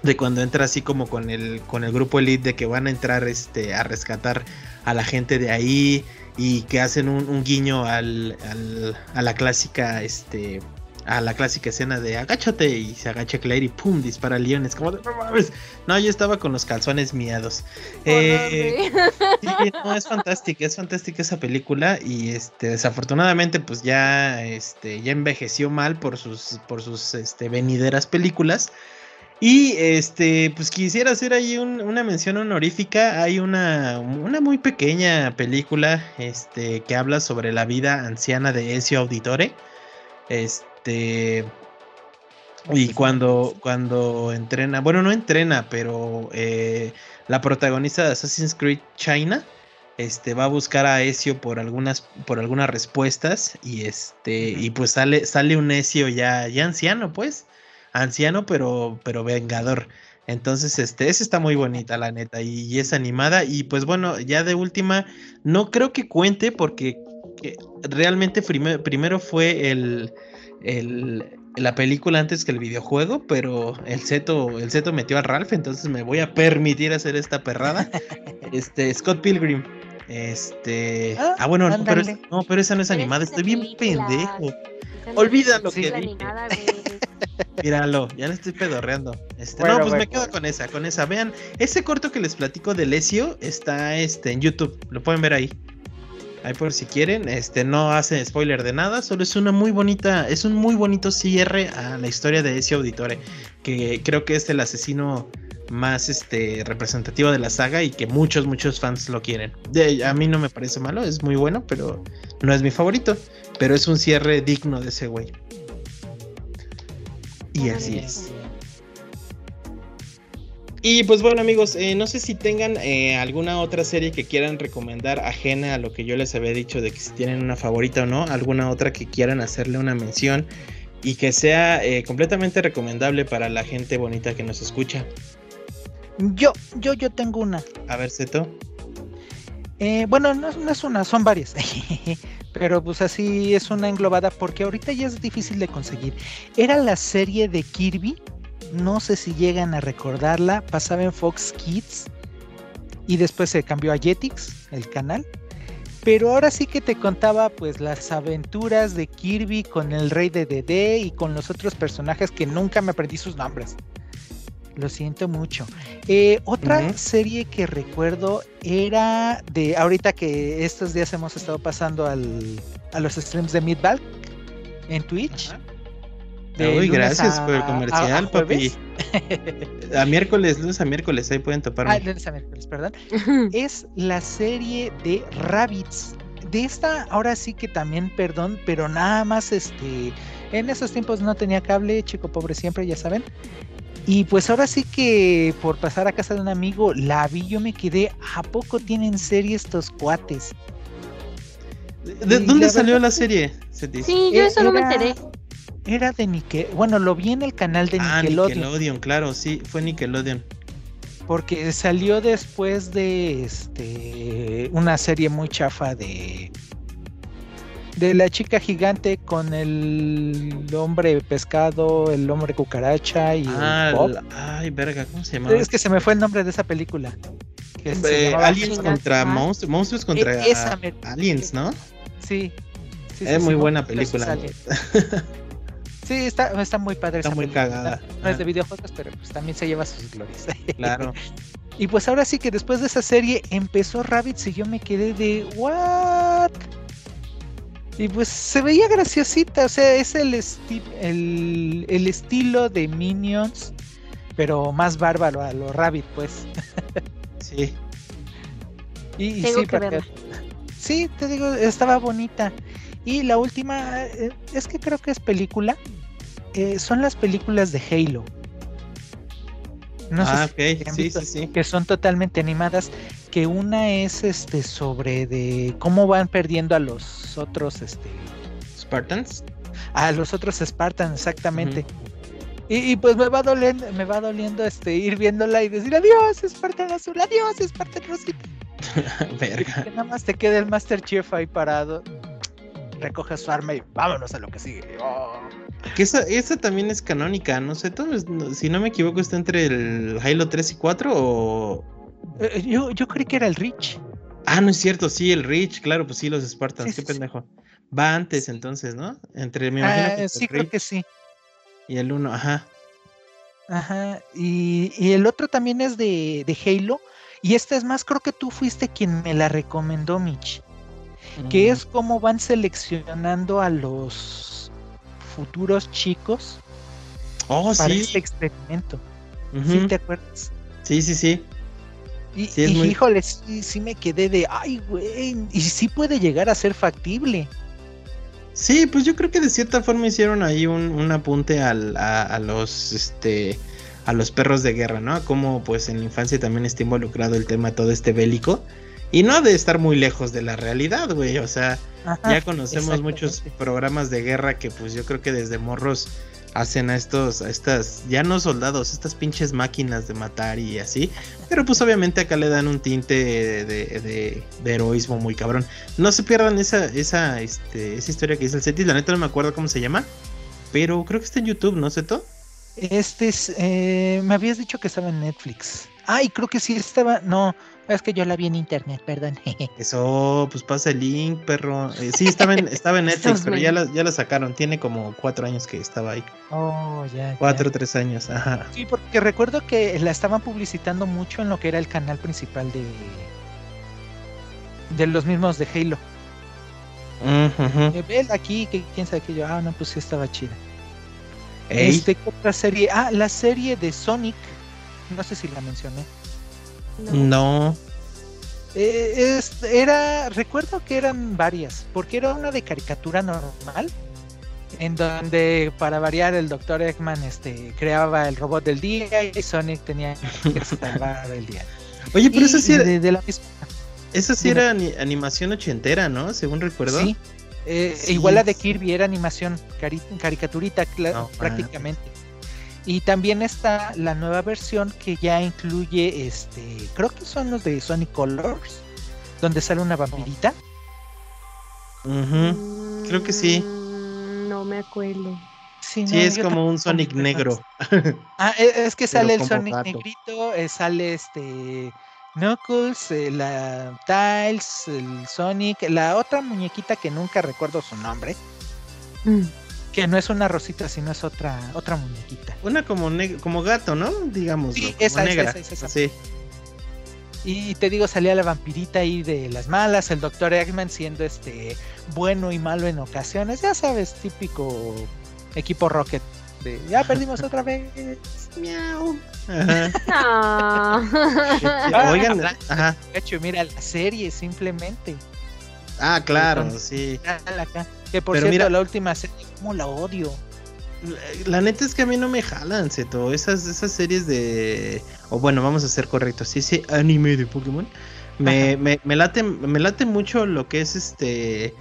de cuando entra así como con el con el grupo elite de que van a entrar este a rescatar a la gente de ahí y que hacen un, un guiño al, al- a la clásica este a la clásica escena de agáchate y se agacha Claire y pum dispara a Leon. Es como de, no mames no yo estaba con los calzones miados. Eh, Sí, no, es fantástica, es fantástica esa película y este desafortunadamente pues ya este ya envejeció mal por sus por sus este venideras películas. Y este pues quisiera hacer ahí un- una mención honorífica, hay una una muy pequeña película este que habla sobre la vida anciana de Ezio Auditore. Este y cuando, cuando entrena, bueno, no entrena, pero eh, la protagonista de Assassin's Creed China. Este, va a buscar a Ezio por algunas, por algunas respuestas y este, y pues sale, sale un Ezio ya, ya anciano, pues, anciano, pero, pero vengador. Entonces, este, esa está muy bonita, la neta, y, y es animada. Y pues bueno, ya de última, no creo que cuente porque que realmente prime- primero fue el, el- la película antes que el videojuego, pero el Zeto, el Zeto metió a Ralph, entonces me voy a permitir hacer esta perrada. (laughs) Este, Scott Pilgrim. Este. Ah, Ah, bueno, no pero, es- no, pero esa no es Pero animada, estoy bien película. pendejo. Olvida que dije. animada. Míralo, ya le estoy pedorreando. Este, Bueno, no, pues bueno, me quedo bueno. con esa, con esa. Vean, ese corto que les platico de Lesio está este, en YouTube, lo pueden ver ahí. Ahí por si quieren, este no hace spoiler de nada, solo es una muy bonita, es un muy bonito cierre a la historia de Ezio Auditore, que creo que es el asesino más este representativo de la saga y que muchos muchos fans lo quieren. De, a mí no me parece malo, es muy bueno, pero no es mi favorito, pero es un cierre digno de ese güey. Y así es. Y pues bueno amigos, eh, no sé si tengan eh, alguna otra serie que quieran recomendar ajena a lo que yo les había dicho de que si tienen una favorita o no, alguna otra que quieran hacerle una mención y que sea eh, completamente recomendable para la gente bonita que nos escucha. Yo, yo, yo tengo una. A ver, Zeto. Eh, bueno, no, es- no es una, son varias. (laughs) Pero pues así es una englobada porque ahorita ya es difícil de conseguir. Era la serie de Kirby. No sé si llegan a recordarla. Pasaba en Fox Kids. Y después se cambió a Jetix, el canal. Pero ahora sí que te contaba pues las aventuras de Kirby con el rey de Dede y con los otros personajes que nunca me aprendí sus nombres. Lo siento mucho. Eh, otra serie que recuerdo era de ahorita que estos días hemos estado pasando al, a los streams de Midvalk en Twitch. de Uy, gracias a- por el a- a comercial, papi. A miércoles, lunes a miércoles, ahí pueden Ah, toparme. lunes a miércoles, perdón. es la serie de Rabbits. De esta, ahora sí que también, perdón, pero nada más este. En esos tiempos no tenía cable, chico pobre siempre, ya saben. Y pues ahora sí que por pasar a casa de un amigo la vi, yo me quedé, ¿a poco tienen serie estos cuates? ¿De y dónde la salió verdad la serie? Seti? Sí, yo Eh, eso no me enteré. Era de Nickelodeon, bueno, lo vi en el canal de Ah, Nickelodeon, Nickelodeon, claro, sí, fue Nickelodeon. porque salió después de este una serie muy chafa de de la chica gigante con el hombre pescado, el hombre cucaracha y ah, Bob. ay, verga, ¿cómo se llama? Es que se me fue el nombre de esa película. Que eh, aliens contra monstruos, monstruos contra e esa aliens, ¿no? Sí. sí es muy buena película. (laughs) sí, está, está muy padre. Está muy película. cagada. No es de videojuegos, pero pues también se lleva sus glorias. (laughs) Claro. y pues ahora sí que después de esa serie empezó Rabbits y yo me quedé de ¿What? Y pues se veía graciosita, o sea, es el, esti el, el, estilo de Minions, pero más bárbaro a lo Rabbit, pues. sí. (laughs) Y, Tengo sí, que verla. sí, te digo, estaba bonita. Y la última, eh, es que creo que es película, eh, son las películas de Halo. No ah, sé ok, sí, sí, sí. Que son totalmente animadas. Que una es este sobre de cómo van perdiendo a los otros este Spartans. A los otros Spartans, exactamente. Uh -huh. y, y, pues me va doliendo, me va doliendo este ir viéndola y decir adiós, Spartan azul, adiós, Spartan rosita. (laughs) Verga. Que nada más te queda el Master Chief ahí parado. Recoge su arma y vámonos a lo que sigue. Oh. Que esa, esa también es canónica, no sé, todo, si no me equivoco está entre el Halo 3 y 4 o... Eh, yo, yo creí que era el Reach. Ah, no es cierto, sí, el Reach, claro, pues sí, los Spartans, Sí, qué sí, pendejo. Va antes entonces, ¿no? Entre, imagino Ah, que sí, el creo que sí. y el 1, ajá. Ajá. Y, y el otro también es de, de Halo. Y esta es más, creo que tú fuiste quien me la recomendó, Mitch. Que Mm. es cómo van seleccionando a los futuros chicos Oh, para sí. este experimento. ujú. ¿Sí te acuerdas? Sí, sí, sí. Y, Sí, y, muy- híjole, sí, sí me quedé de, ay, güey, y sí puede llegar a ser factible. Sí, pues yo creo que de cierta forma hicieron ahí un, un apunte al, a, a los este a los perros de guerra, ¿no? A Cómo pues en la infancia también está involucrado el tema todo este bélico. Y no de estar muy lejos de la realidad, güey. O sea, Ajá, ya conocemos muchos programas de guerra que pues yo creo que desde morros hacen a estos, a estas, ya no soldados, estas pinches máquinas de matar y así. Pero pues obviamente acá le dan un tinte de, de- heroísmo muy cabrón. No se pierdan esa, esa, este, esa historia que dice el Cetis, la neta no me acuerdo cómo se llama. Pero creo que está en YouTube, ¿no, Seto? Este es, eh, me habías dicho que estaba en Netflix. Ay, creo que sí estaba, no, es que yo la vi en internet, perdón. (laughs) Eso, pues pasa el link, perro. Eh, sí, estaba en, estaba en (laughs) Netflix, pero ya la, ya la sacaron. Tiene como cuatro años que estaba ahí. oh, ya. ya. Cuatro, tres años, ajá. Sí, porque recuerdo que la estaban publicitando mucho en lo que era el canal principal de de los mismos de Halo. Eh, Ven aquí, que quién sabe qué yo. Ah, no, pues sí estaba chida. Ey, Este, ¿qué otra serie? Ah, la serie de Sonic. No sé si la mencioné. no. Eh, es- era, recuerdo que eran varias, porque era una de caricatura normal, en donde para variar el Dr. Eggman este, creaba el robot del día y Sonic tenía que (laughs) salvar el día. Oye, pero Y esa sí era, de, de la misma. esa sí dime. era ani- animación ochentera, ¿no? Según recuerdo. Sí, eh, Sí, igual la de. Kirby era animación, cari- caricaturita No prácticamente. Y también está la nueva versión que ya incluye, este, creo que son los de Sonic Colors, donde sale una vampirita. Creo que sí. Mm, No me acuerdo. Sí, Sí, no, es como un Sonic negro. Ah, e- es que (laughs) Pero sale el Sonic gato. negrito, eh, sale este Knuckles, eh, la Tiles, el Sonic, la otra muñequita que nunca recuerdo su nombre, Mm. que no es una rosita, sino es otra otra muñequita. Una como como gato, ¿no? Digamos. Sí, como esa, esa, negra. esa, esa. Sí. Y te digo, salía la vampirita ahí de las malas, el Dr. Eggman siendo este bueno y malo en ocasiones, ya sabes, típico equipo Rocket. De, ya perdimos otra vez. Miau. Ajá. Ah. Oigan, hablando de ajá. Mira la serie simplemente. Ah, claro, sí. Que por Pero cierto, mira- la última serie, como la odio. La- La neta es que a mí no me jalan, Seto. Esas, esas series de. O bueno, vamos a ser correctos. Sí, sí, anime de Pokémon. Me, me late, me late mucho lo que es este.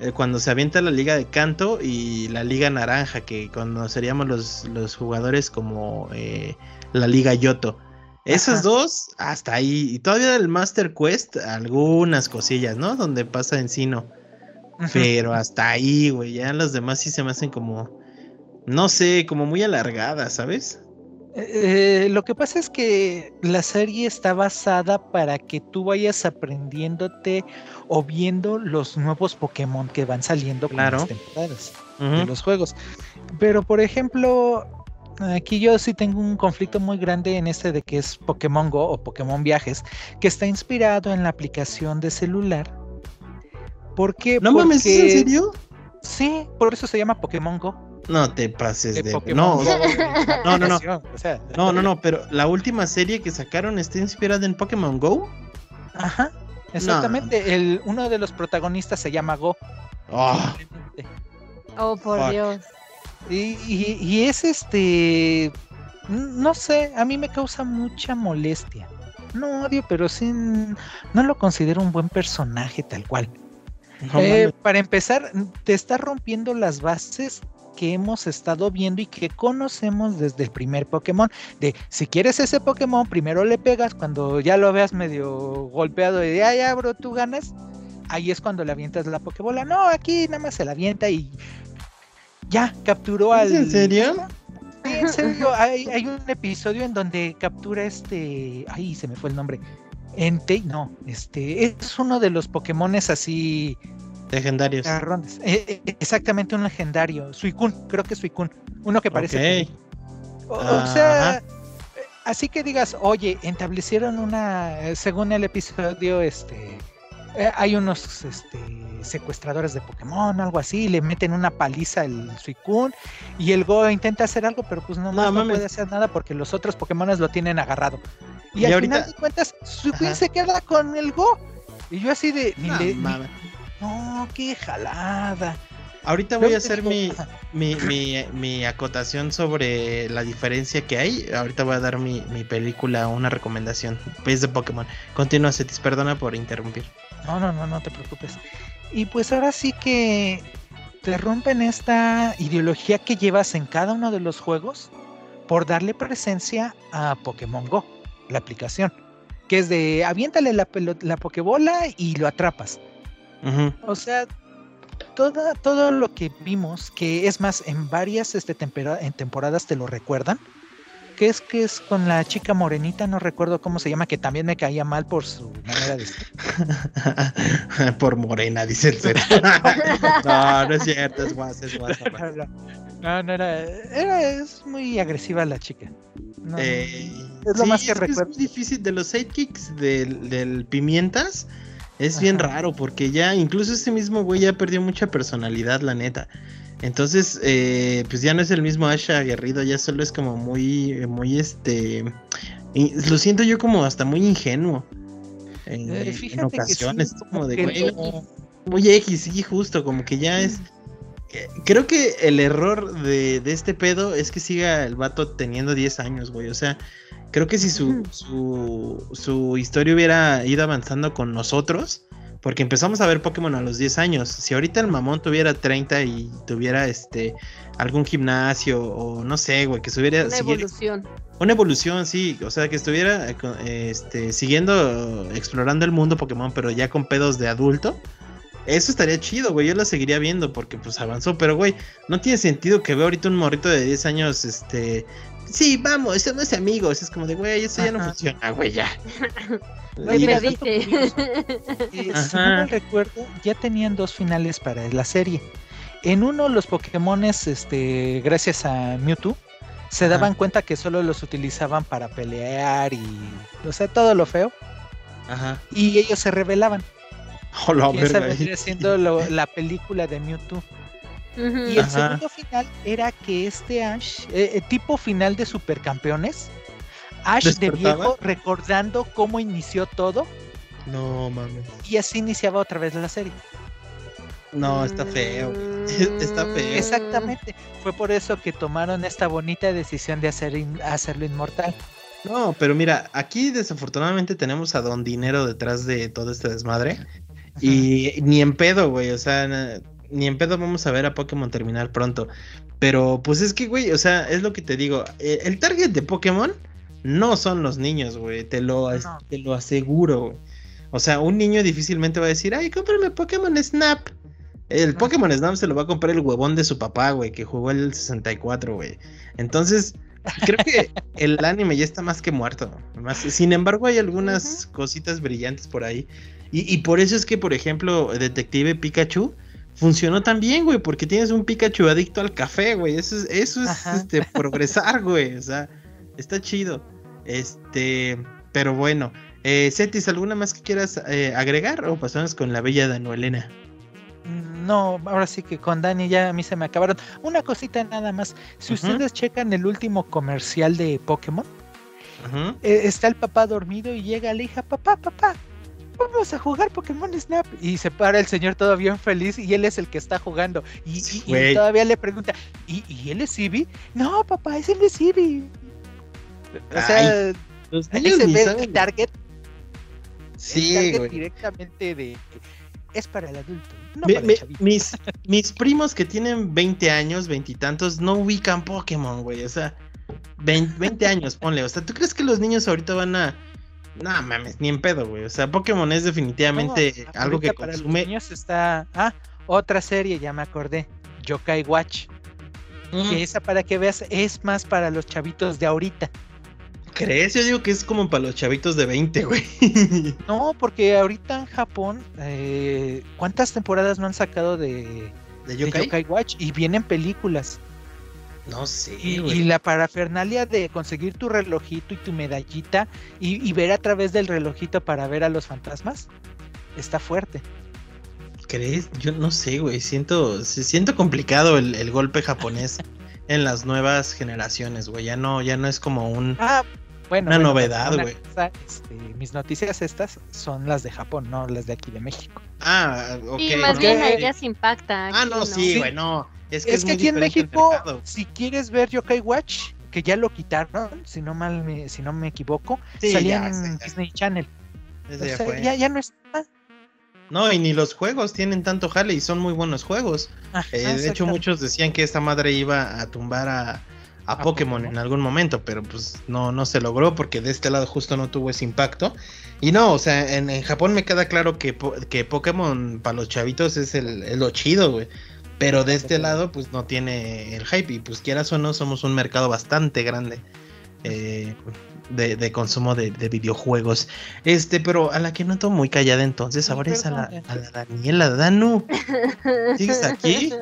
Eh, Cuando se avienta la liga de canto y la liga naranja, que conoceríamos los, los jugadores como eh, la liga Yoto. Esas Ajá. dos, hasta ahí. Y todavía el Master Quest, algunas cosillas, ¿no? Donde pasa Encino. Pero hasta ahí, güey. Ya las demás sí se me hacen como. No sé, como muy alargadas, ¿sabes? Eh, lo que pasa es que la serie está basada para que tú vayas aprendiéndote o viendo los nuevos Pokémon que van saliendo con Claro. las temporadas de los juegos. Pero por ejemplo, aquí yo sí tengo un conflicto muy grande en este de que es Pokémon Go o Pokémon Viajes, que está inspirado en la aplicación de celular. ¿Por qué? No mames, ¿es en Porque- serio? Sí, por eso se llama Pokémon Go. No te pases de No, no, no, no. aplicación, o sea, no, no, no, pero la última serie que sacaron está inspirada en Pokémon Go. Ajá, exactamente. El, uno de los protagonistas se llama Go. Simplemente. Oh, por Fuck. Dios. Y, y- y es este. No sé, a mí me causa mucha molestia. No odio, pero sí no lo considero un buen personaje tal cual. no Eh, para empezar, te está rompiendo las bases que hemos estado viendo y que conocemos desde el primer Pokémon. De si quieres ese Pokémon, primero le pegas cuando ya lo veas medio golpeado y ya, ya, bro, tú ganas. Ahí es cuando le avientas la Pokébola. No, aquí nada más se la avienta y ya capturó ¿Es al. en serio? Sí, en serio, hay, hay un episodio en donde captura este. Ay, se me fue el nombre. Entei, no, este es uno de los Pokémones así Legendarios. Eh, eh, exactamente un legendario. Suicune, creo que es Suicune. Uno que parece. O, o sea, eh, así que digas, oye, establecieron una. Según el episodio, este. eh, hay unos este, secuestradores de Pokémon, algo así, le meten una paliza al Suicune y el Go intenta hacer algo, pero pues no, No, puede hacer nada porque los otros Pokémones lo tienen agarrado. Y, Y al ahorita- final de cuentas, Suicune Ajá. se queda con el Go. Y yo así de, ni No, le- ni- mames. No, qué jalada. Ahorita voy a hacer mi, mi, mi, mi acotación sobre la diferencia que hay. Ahorita voy a dar mi, mi película, una recomendación. Es de Pokémon. Continúa, Cetis, perdona por interrumpir. No, no, no, no te preocupes. Y pues ahora sí que te rompen esta ideología que llevas en cada uno de los juegos por darle presencia a Pokémon Go, la aplicación. Que es de aviéntale la, la Pokébola y lo atrapas. O sea, toda, todo lo que vimos, que es más, en varias este, tempera- en temporadas te lo recuerdan, que es que es con la chica morenita, no recuerdo cómo se llama, que también me caía mal por su manera de ser. (laughs) por morena, dice el ser. (laughs) no, no es cierto, es guasa, es guasa. pa. No, no era, era, es muy agresiva la chica. No, Eh, es lo sí, más que es recuerdo. Es muy difícil. De los sidekicks del, del Pimientas, es bien raro porque ya, incluso este mismo güey ya perdió mucha personalidad, la neta. Entonces, eh, pues ya no es el mismo Ash aguerrido, ya solo es como muy, muy este. y lo siento yo como hasta muy ingenuo. En, Eh, en fíjate que sí, ocasiones, como de güey, no- muy X, sí, justo, como que ya es. Creo que el error de, de este pedo es que siga el vato teniendo 10 años, güey. O sea, creo que si su, su, su historia hubiera ido avanzando con nosotros, porque empezamos a ver Pokémon a los 10 años. Si ahorita el mamón tuviera 30 y tuviera este algún gimnasio o no sé, güey, que estuviera Una siguiera- evolución. una evolución, sí, o sea, que estuviera eh, eh, este, siguiendo, explorando el mundo Pokémon, pero ya con pedos de adulto. Eso estaría chido, güey, yo lo seguiría viendo porque pues avanzó, pero güey, no tiene sentido que vea ahorita un morrito de 10 años, este, sí, vamos, somos amigos, es como de, güey, eso ya no funciona, güey, ya. (laughs) Me. (laughs) Eh, si no mal recuerdo, ya tenían dos finales para la serie. En uno, los Pokémones, este, gracias a Mewtwo, se Ajá. daban cuenta que solo los utilizaban para pelear y, o sea, todo lo feo. Ajá. Y ellos se rebelaban. (laughs) Oh, la y esa vendría siendo lo- la película de Mewtwo. Y el Ajá. segundo final era que este Ash, eh, eh, tipo final de Supercampeones, Ash de viejo recordando cómo inició todo No mames. y así iniciaba otra vez la serie. No, está feo. güey. (laughs) Está feo. Exactamente. Fue por eso que tomaron esta bonita decisión de hacer in- hacerlo inmortal. No, pero mira, aquí desafortunadamente tenemos a Don Dinero detrás de todo este desmadre. Y ni en pedo, güey. O sea, ni en pedo vamos a ver a Pokémon terminar pronto. Pero pues es que, güey, o sea, es lo que te digo. eh, El target de Pokémon no son los niños, güey. Te lo, No. te lo aseguro, güey. O sea, un niño difícilmente va a decir, ay, cómprame Pokémon Snap. El Pokémon Snap se lo va a comprar el huevón de su papá, güey, que jugó el 64, güey. Entonces, creo que (laughs) el anime ya está más que muerto. Más, sin embargo, hay algunas cositas brillantes por ahí. Y, y, por eso es que, por ejemplo, Detective Pikachu funcionó tan bien, güey, porque tienes un Pikachu adicto al café, güey. Eso es, eso es este, progresar, (laughs) güey. O sea, está chido. Este, pero bueno. Eh, Cetis, ¿alguna más que quieras eh, agregar o pasamos con la bella Danuelena? No, ahora sí que con Dani ya a mí se me acabaron. Una cosita nada más. Si ustedes checan el último comercial de Pokémon, eh, está el papá dormido y llega la hija, papá, papá, vamos a jugar Pokémon Snap. Y se para el señor todo bien feliz y él es el que está jugando. Y, todavía le pregunta, ¿y, él es Eevee? No, papá, es él es Eevee. O sea, ahí se ve el target. Sí, directamente de es para el adulto. mis, mis primos que tienen 20 años, veintitantos, no ubican Pokémon, güey. O sea, 20, años, ponle. O sea, ¿tú crees que los niños ahorita van a. No mames, ni en pedo, güey. O sea, Pokémon es definitivamente algo que para consume. Los niños está. Ah, otra serie, ya me acordé. Yokai Watch. Mm. Que esa, para que veas, es más para los chavitos de ahorita. ¿Crees? Yo digo que es como para los chavitos de 20, güey. (laughs) No, porque ahorita en Japón, eh, ¿cuántas temporadas no han sacado de, ¿De, Yokai? Watch? Y vienen películas. No sé. Y, la parafernalia de conseguir tu relojito y tu medallita y, ver a través del relojito para ver a los fantasmas está fuerte. ¿Crees? Yo no sé, güey. Siento, siento complicado el, el golpe japonés (laughs) en las nuevas generaciones, güey. Ya no, ya no es como un. Ah, bueno, una novedad, güey. Este, mis noticias estas son las de Japón, no las de aquí de México. Ah, ok. Y más bien a ellas impacta. ah, no, sí, güey, no. Es que, es que aquí en México, si quieres ver Yokai Watch, que ya lo quitaron, si no mal me, si no me equivoco, salía en Disney Channel. ya, ya, no está. No, y ni los juegos tienen tanto jale y son muy buenos juegos. Eh, de hecho, muchos decían que esta madre iba a tumbar a, a, Pokémon, en algún momento, pero pues no, no se logró porque de este lado justo no tuvo ese impacto. Y no, o sea, en, Japón me queda claro que, que Pokémon para los chavitos es el, lo chido, güey. Pero de este lado, pues no tiene el hype. Y pues quieras o no, somos un mercado bastante grande. Eh, de, consumo de, videojuegos. Este, pero a la que noto muy callada entonces, ahora es a la, a la Daniela Danu. ¿Sigues aquí?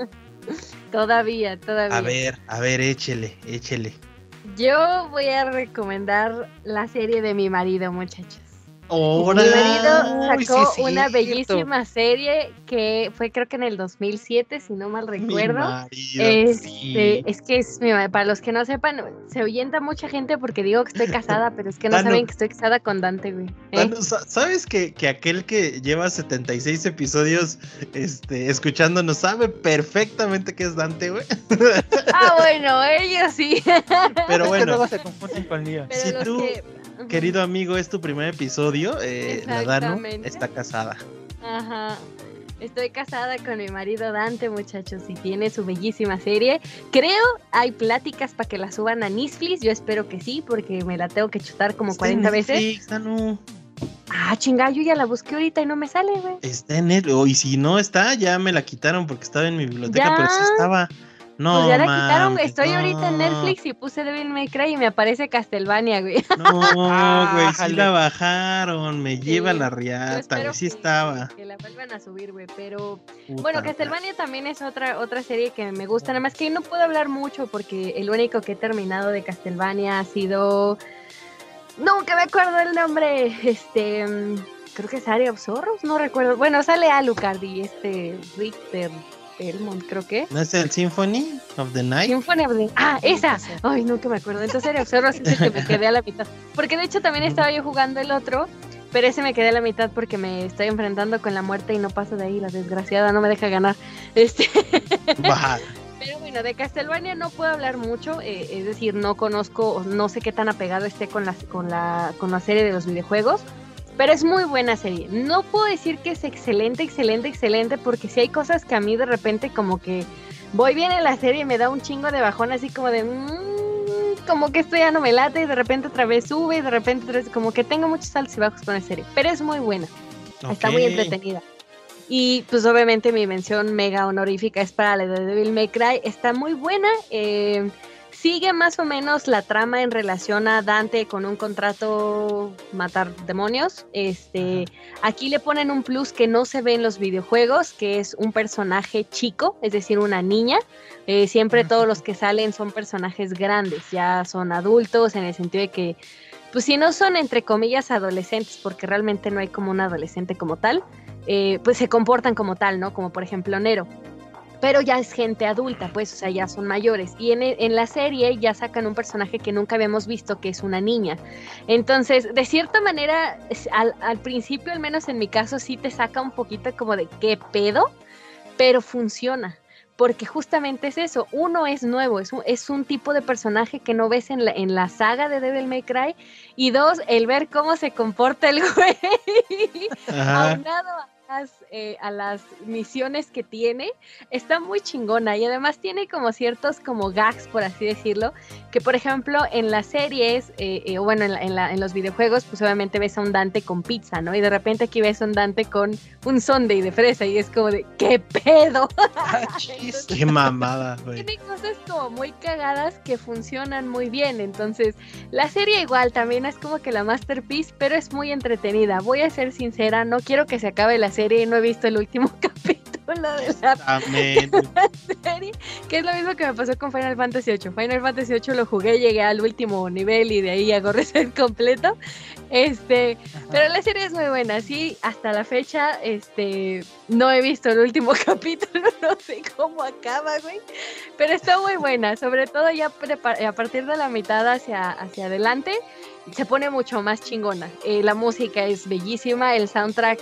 (laughs) Todavía, todavía. A ver, a ver, échele, échele. Yo voy a recomendar la serie de mi marido, muchachos. Mi marido sacó una bellísima serie que fue creo que en el 2007, si no mal recuerdo. Este, es que es, para los que no sepan, se oyenta mucha gente porque digo que estoy casada, (laughs) pero es que no saben que estoy casada con Dante, güey. ¿eh? ¿Sabes que, que, aquel que lleva 76 episodios este, escuchándonos sabe perfectamente que es Dante, güey? Ah, bueno, ellos sí. (laughs) Pero bueno. luego se confunden con lío. Si tú, querido amigo, es tu primer episodio, eh, la Danu está casada. Ajá. Estoy casada con mi marido Dante, muchachos, y tiene su bellísima serie. Creo hay pláticas para que la suban a Netflix. Yo espero que sí, porque me la tengo que chutar como 40 veces. Danu. Ah, chinga, yo ya la busqué ahorita y no me sale, güey. Está en el, y si no está, ya me la quitaron porque estaba en mi biblioteca, pero sí estaba. No, pues ya la quitaron, estoy ahorita en Netflix y puse Devil May Cry y me aparece Castlevania, güey. (laughs) No, güey, sí la bajaron, me lleva la riata, sí estaba. Que la vuelvan a subir, güey, pero bueno, Castlevania también es otra otra serie que me gusta, nada más que no puedo hablar mucho porque el único que he terminado de Castlevania ha sido nunca me acuerdo el nombre, este creo que es Area of Zorros, no recuerdo. Bueno, sale Alucard y este Richter Elmont, creo que. ¿No es el Symphony of the Night? Symphony of the Ah, esa. Ay, nunca me acuerdo. Entonces era Observas ese que me quedé a la mitad. Porque de hecho también estaba yo jugando el otro, pero ese me quedé a la mitad porque me estoy enfrentando con la muerte y no paso de ahí. La desgraciada no me deja ganar. Este. (laughs) Pero bueno, de Castlevania no puedo hablar mucho, eh, es decir, no conozco, no sé qué tan apegado esté con la, con la, con la serie de los videojuegos, pero es muy buena serie. No puedo decir que es excelente, excelente, excelente, porque si hay cosas que a mí de repente como que voy bien en la serie y me da un chingo de bajón, así como de... Mmm, como que esto ya no me late y de repente otra vez sube y de repente otra vez como que tengo muchos altos y bajos con la serie. Pero es muy buena. Está muy entretenida. Y pues obviamente mi mención mega honorífica es para la de Devil May Cry. Está muy buena. Eh, sigue más o menos la trama en relación a Dante con un contrato matar demonios. Este, aquí le ponen un plus que no se ve en los videojuegos, que es un personaje chico, es decir, una niña. Eh, siempre todos los que salen son personajes grandes, ya son adultos en el sentido de que, pues si no son entre comillas adolescentes, porque realmente no hay como un adolescente como tal, eh, pues se comportan como tal, ¿no? Como por ejemplo Nero pero ya es gente adulta, pues, o sea, ya son mayores. Y en, en, la serie ya sacan un personaje que nunca habíamos visto, que es una niña. Entonces, de cierta manera, al, al, principio, al menos en mi caso, sí te saca un poquito como de qué pedo, pero funciona. Porque justamente es eso, uno es nuevo, es un, es un tipo de personaje que no ves en la, en la saga de Devil May Cry, y dos, el ver cómo se comporta el (laughs) güey, aunado a eh, a las misiones que tiene, está muy chingona y además tiene como ciertos como gags, por así decirlo, que por ejemplo en las series, eh, eh, o bueno, en, la, en, los videojuegos, pues obviamente ves a un Dante con pizza, ¿no? Y de repente aquí ves a un Dante con un sundae de fresa y es como de, ¿qué pedo? (laughs) Ah, (laughs) qué mamada, güey. Tiene cosas como muy cagadas que funcionan muy bien, entonces la serie igual también es como que la masterpiece, pero es muy entretenida. Voy a ser sincera, no quiero que se acabe la serie, no he visto el último (laughs) capítulo de la, (laughs) serie, que es lo mismo que me pasó con Final Fantasy VIII. Final Fantasy VIII lo jugué, llegué al último nivel y de ahí hago (laughs) reset completo. Este, pero la serie es muy buena, sí, hasta la fecha, este, no he visto el último capítulo, no sé cómo acaba, güey, pero está muy buena, sobre todo ya a partir de la mitad hacia, hacia adelante, se pone mucho más chingona. Eh, la música es bellísima, el soundtrack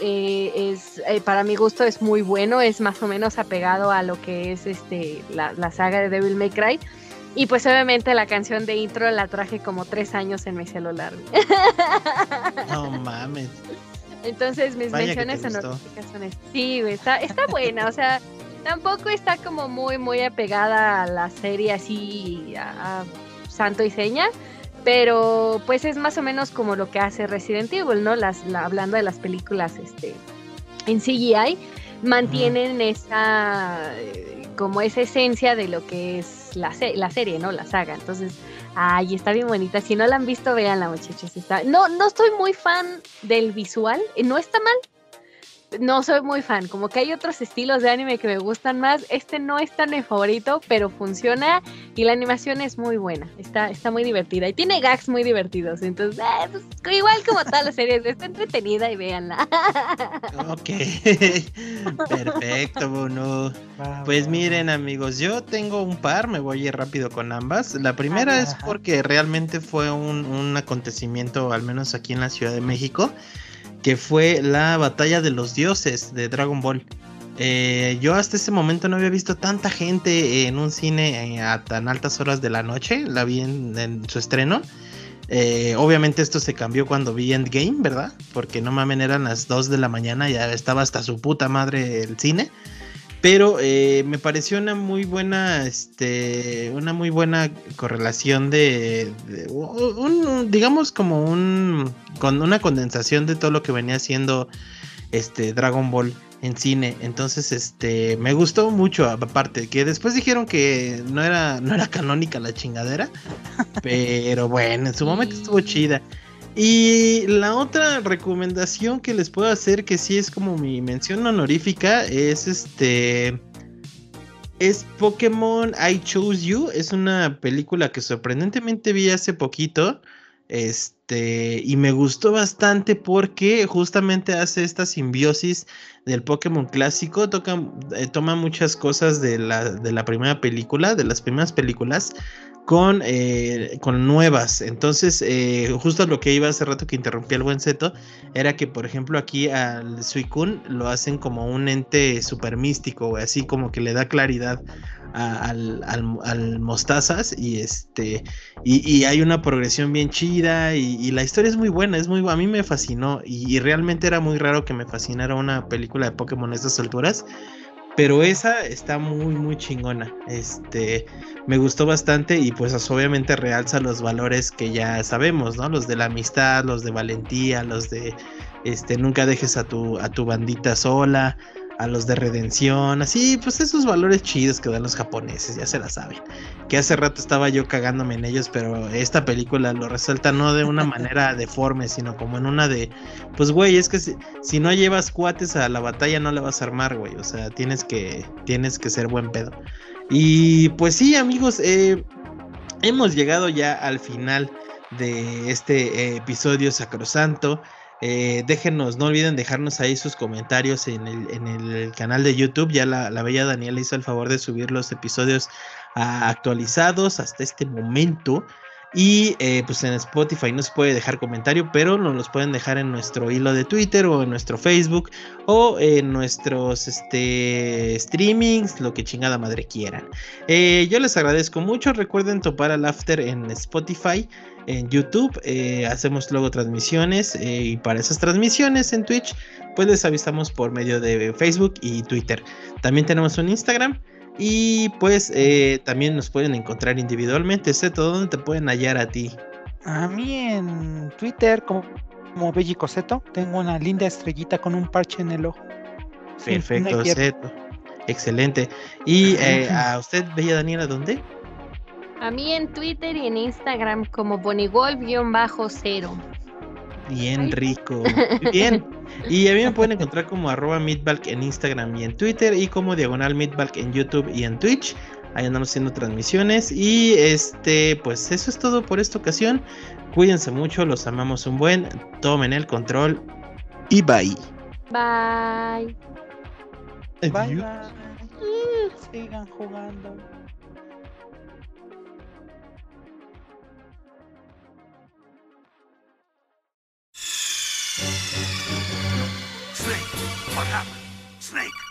eh, es eh, para mi gusto es muy bueno, es más o menos apegado a lo que es este la, la, saga de Devil May Cry. Y pues obviamente la canción de intro la traje como tres años en mi celular. (laughs) No mames. Entonces mis menciones honoríficas son Sí, está, está buena, o sea, tampoco está como muy, muy apegada a la serie así a, a santo y seña pero pues es más o menos como lo que hace Resident Evil, ¿no? Las, hablando de las películas este, en CGI, mantienen esa, eh, como esa esencia de lo que es la, la serie, ¿no? La saga. Entonces, ay, está bien bonita. Si no la han visto, véanla, muchachos. Está... No, no estoy muy fan del visual, no está mal, no soy muy fan, como que hay otros estilos de anime que me gustan más. Este no es tan mi favorito, pero funciona y la animación es muy buena. Está, está muy divertida y tiene gags muy divertidos. Entonces, eh, pues, igual como todas las series, está entretenida y véanla. (laughs) Ok, (laughs) perfecto, bueno. Pues miren, amigos, yo tengo un par, me voy a ir rápido con ambas. La primera es porque realmente fue un, un acontecimiento, al menos aquí en la Ciudad de México que fue la batalla de los dioses de Dragon Ball. Eh, yo hasta ese momento no había visto tanta gente en un cine eh, a tan altas horas de la noche, la vi en, su estreno. Eh, obviamente esto se cambió cuando vi Endgame, ¿verdad? Porque no mamen, eran las 2 de la mañana, ya estaba hasta su puta madre el cine. Pero eh, me pareció una muy buena, este, una muy buena correlación de, un, digamos como un, con una condensación de todo lo que venía haciendo, este, Dragon Ball en cine. Entonces, este, me gustó mucho, aparte que después dijeron que no era, no era canónica la chingadera, (laughs) pero bueno, en su momento estuvo chida. Y la otra recomendación que les puedo hacer, que sí es como mi mención honorífica, es este. Es Pokémon I Chose You. Es una película que sorprendentemente vi hace poquito. Este. Y me gustó bastante porque justamente hace esta simbiosis del Pokémon clásico. Toca, eh, toma muchas cosas de la, de la primera película, de las primeras películas con, eh, con nuevas. Entonces, eh, justo lo que iba hace rato que interrumpí al buen Zeto, era que, por ejemplo, aquí al Suicune lo hacen como un ente super místico, así como que le da claridad al, al, Mostazas y este y, hay una progresión bien chida y, la historia es muy buena, es muy a mí me fascinó y, y, realmente era muy raro que me fascinara una película de Pokémon a estas alturas pero esa está muy, muy chingona. Este, me gustó bastante y pues obviamente realza los valores que ya sabemos, ¿no? Los de la amistad, los de valentía, los de este, nunca dejes a tu, a tu bandita sola, a los de redención, así, pues esos valores chidos que dan los japoneses, ya se la saben. Que hace rato estaba yo cagándome en ellos, pero esta película lo resalta no de una manera (laughs) deforme, sino como en una de, pues güey, es que si, no llevas cuates a la batalla no le vas a armar, güey, o sea, tienes que, tienes que ser buen pedo. Y pues sí, amigos, eh, hemos llegado ya al final de este episodio sacrosanto. Eh, déjenos, no olviden dejarnos ahí sus comentarios en el, canal de YouTube. Ya la, bella Daniela hizo el favor de subir los episodios ah, actualizados hasta este momento. Y eh, pues en Spotify no se puede dejar comentario, pero nos los pueden dejar en nuestro hilo de Twitter o en nuestro Facebook o en nuestros este, streamings, lo que chingada madre quieran. Eh, yo les agradezco mucho. Recuerden topar al after en Spotify en YouTube, eh, hacemos luego transmisiones y para esas transmisiones en Twitch, pues les avisamos por medio de Facebook y Twitter. También tenemos un Instagram y pues eh, también nos pueden encontrar individualmente. todo ¿dónde te pueden hallar a ti? A mí en Twitter como, como Bellicoseto. Tengo una linda estrellita con un parche en el ojo. Perfecto, Seto. Excelente. ¿Y eh, (laughs) a usted, Bella Daniela, dónde? A mí en Twitter y en Instagram como bonigol-cero. Bien rico. (laughs) Bien. Y a mí me pueden encontrar como arroba Meatbalk en Instagram y en Twitter y como diagonal Meatbalk en YouTube y en Twitch. Ahí andamos haciendo transmisiones. Y este, pues eso es todo por esta ocasión. Cuídense mucho, los amamos un buen. Tomen el control y bye. Bye. Bye, bye. Sigan jugando. What happened? Snake.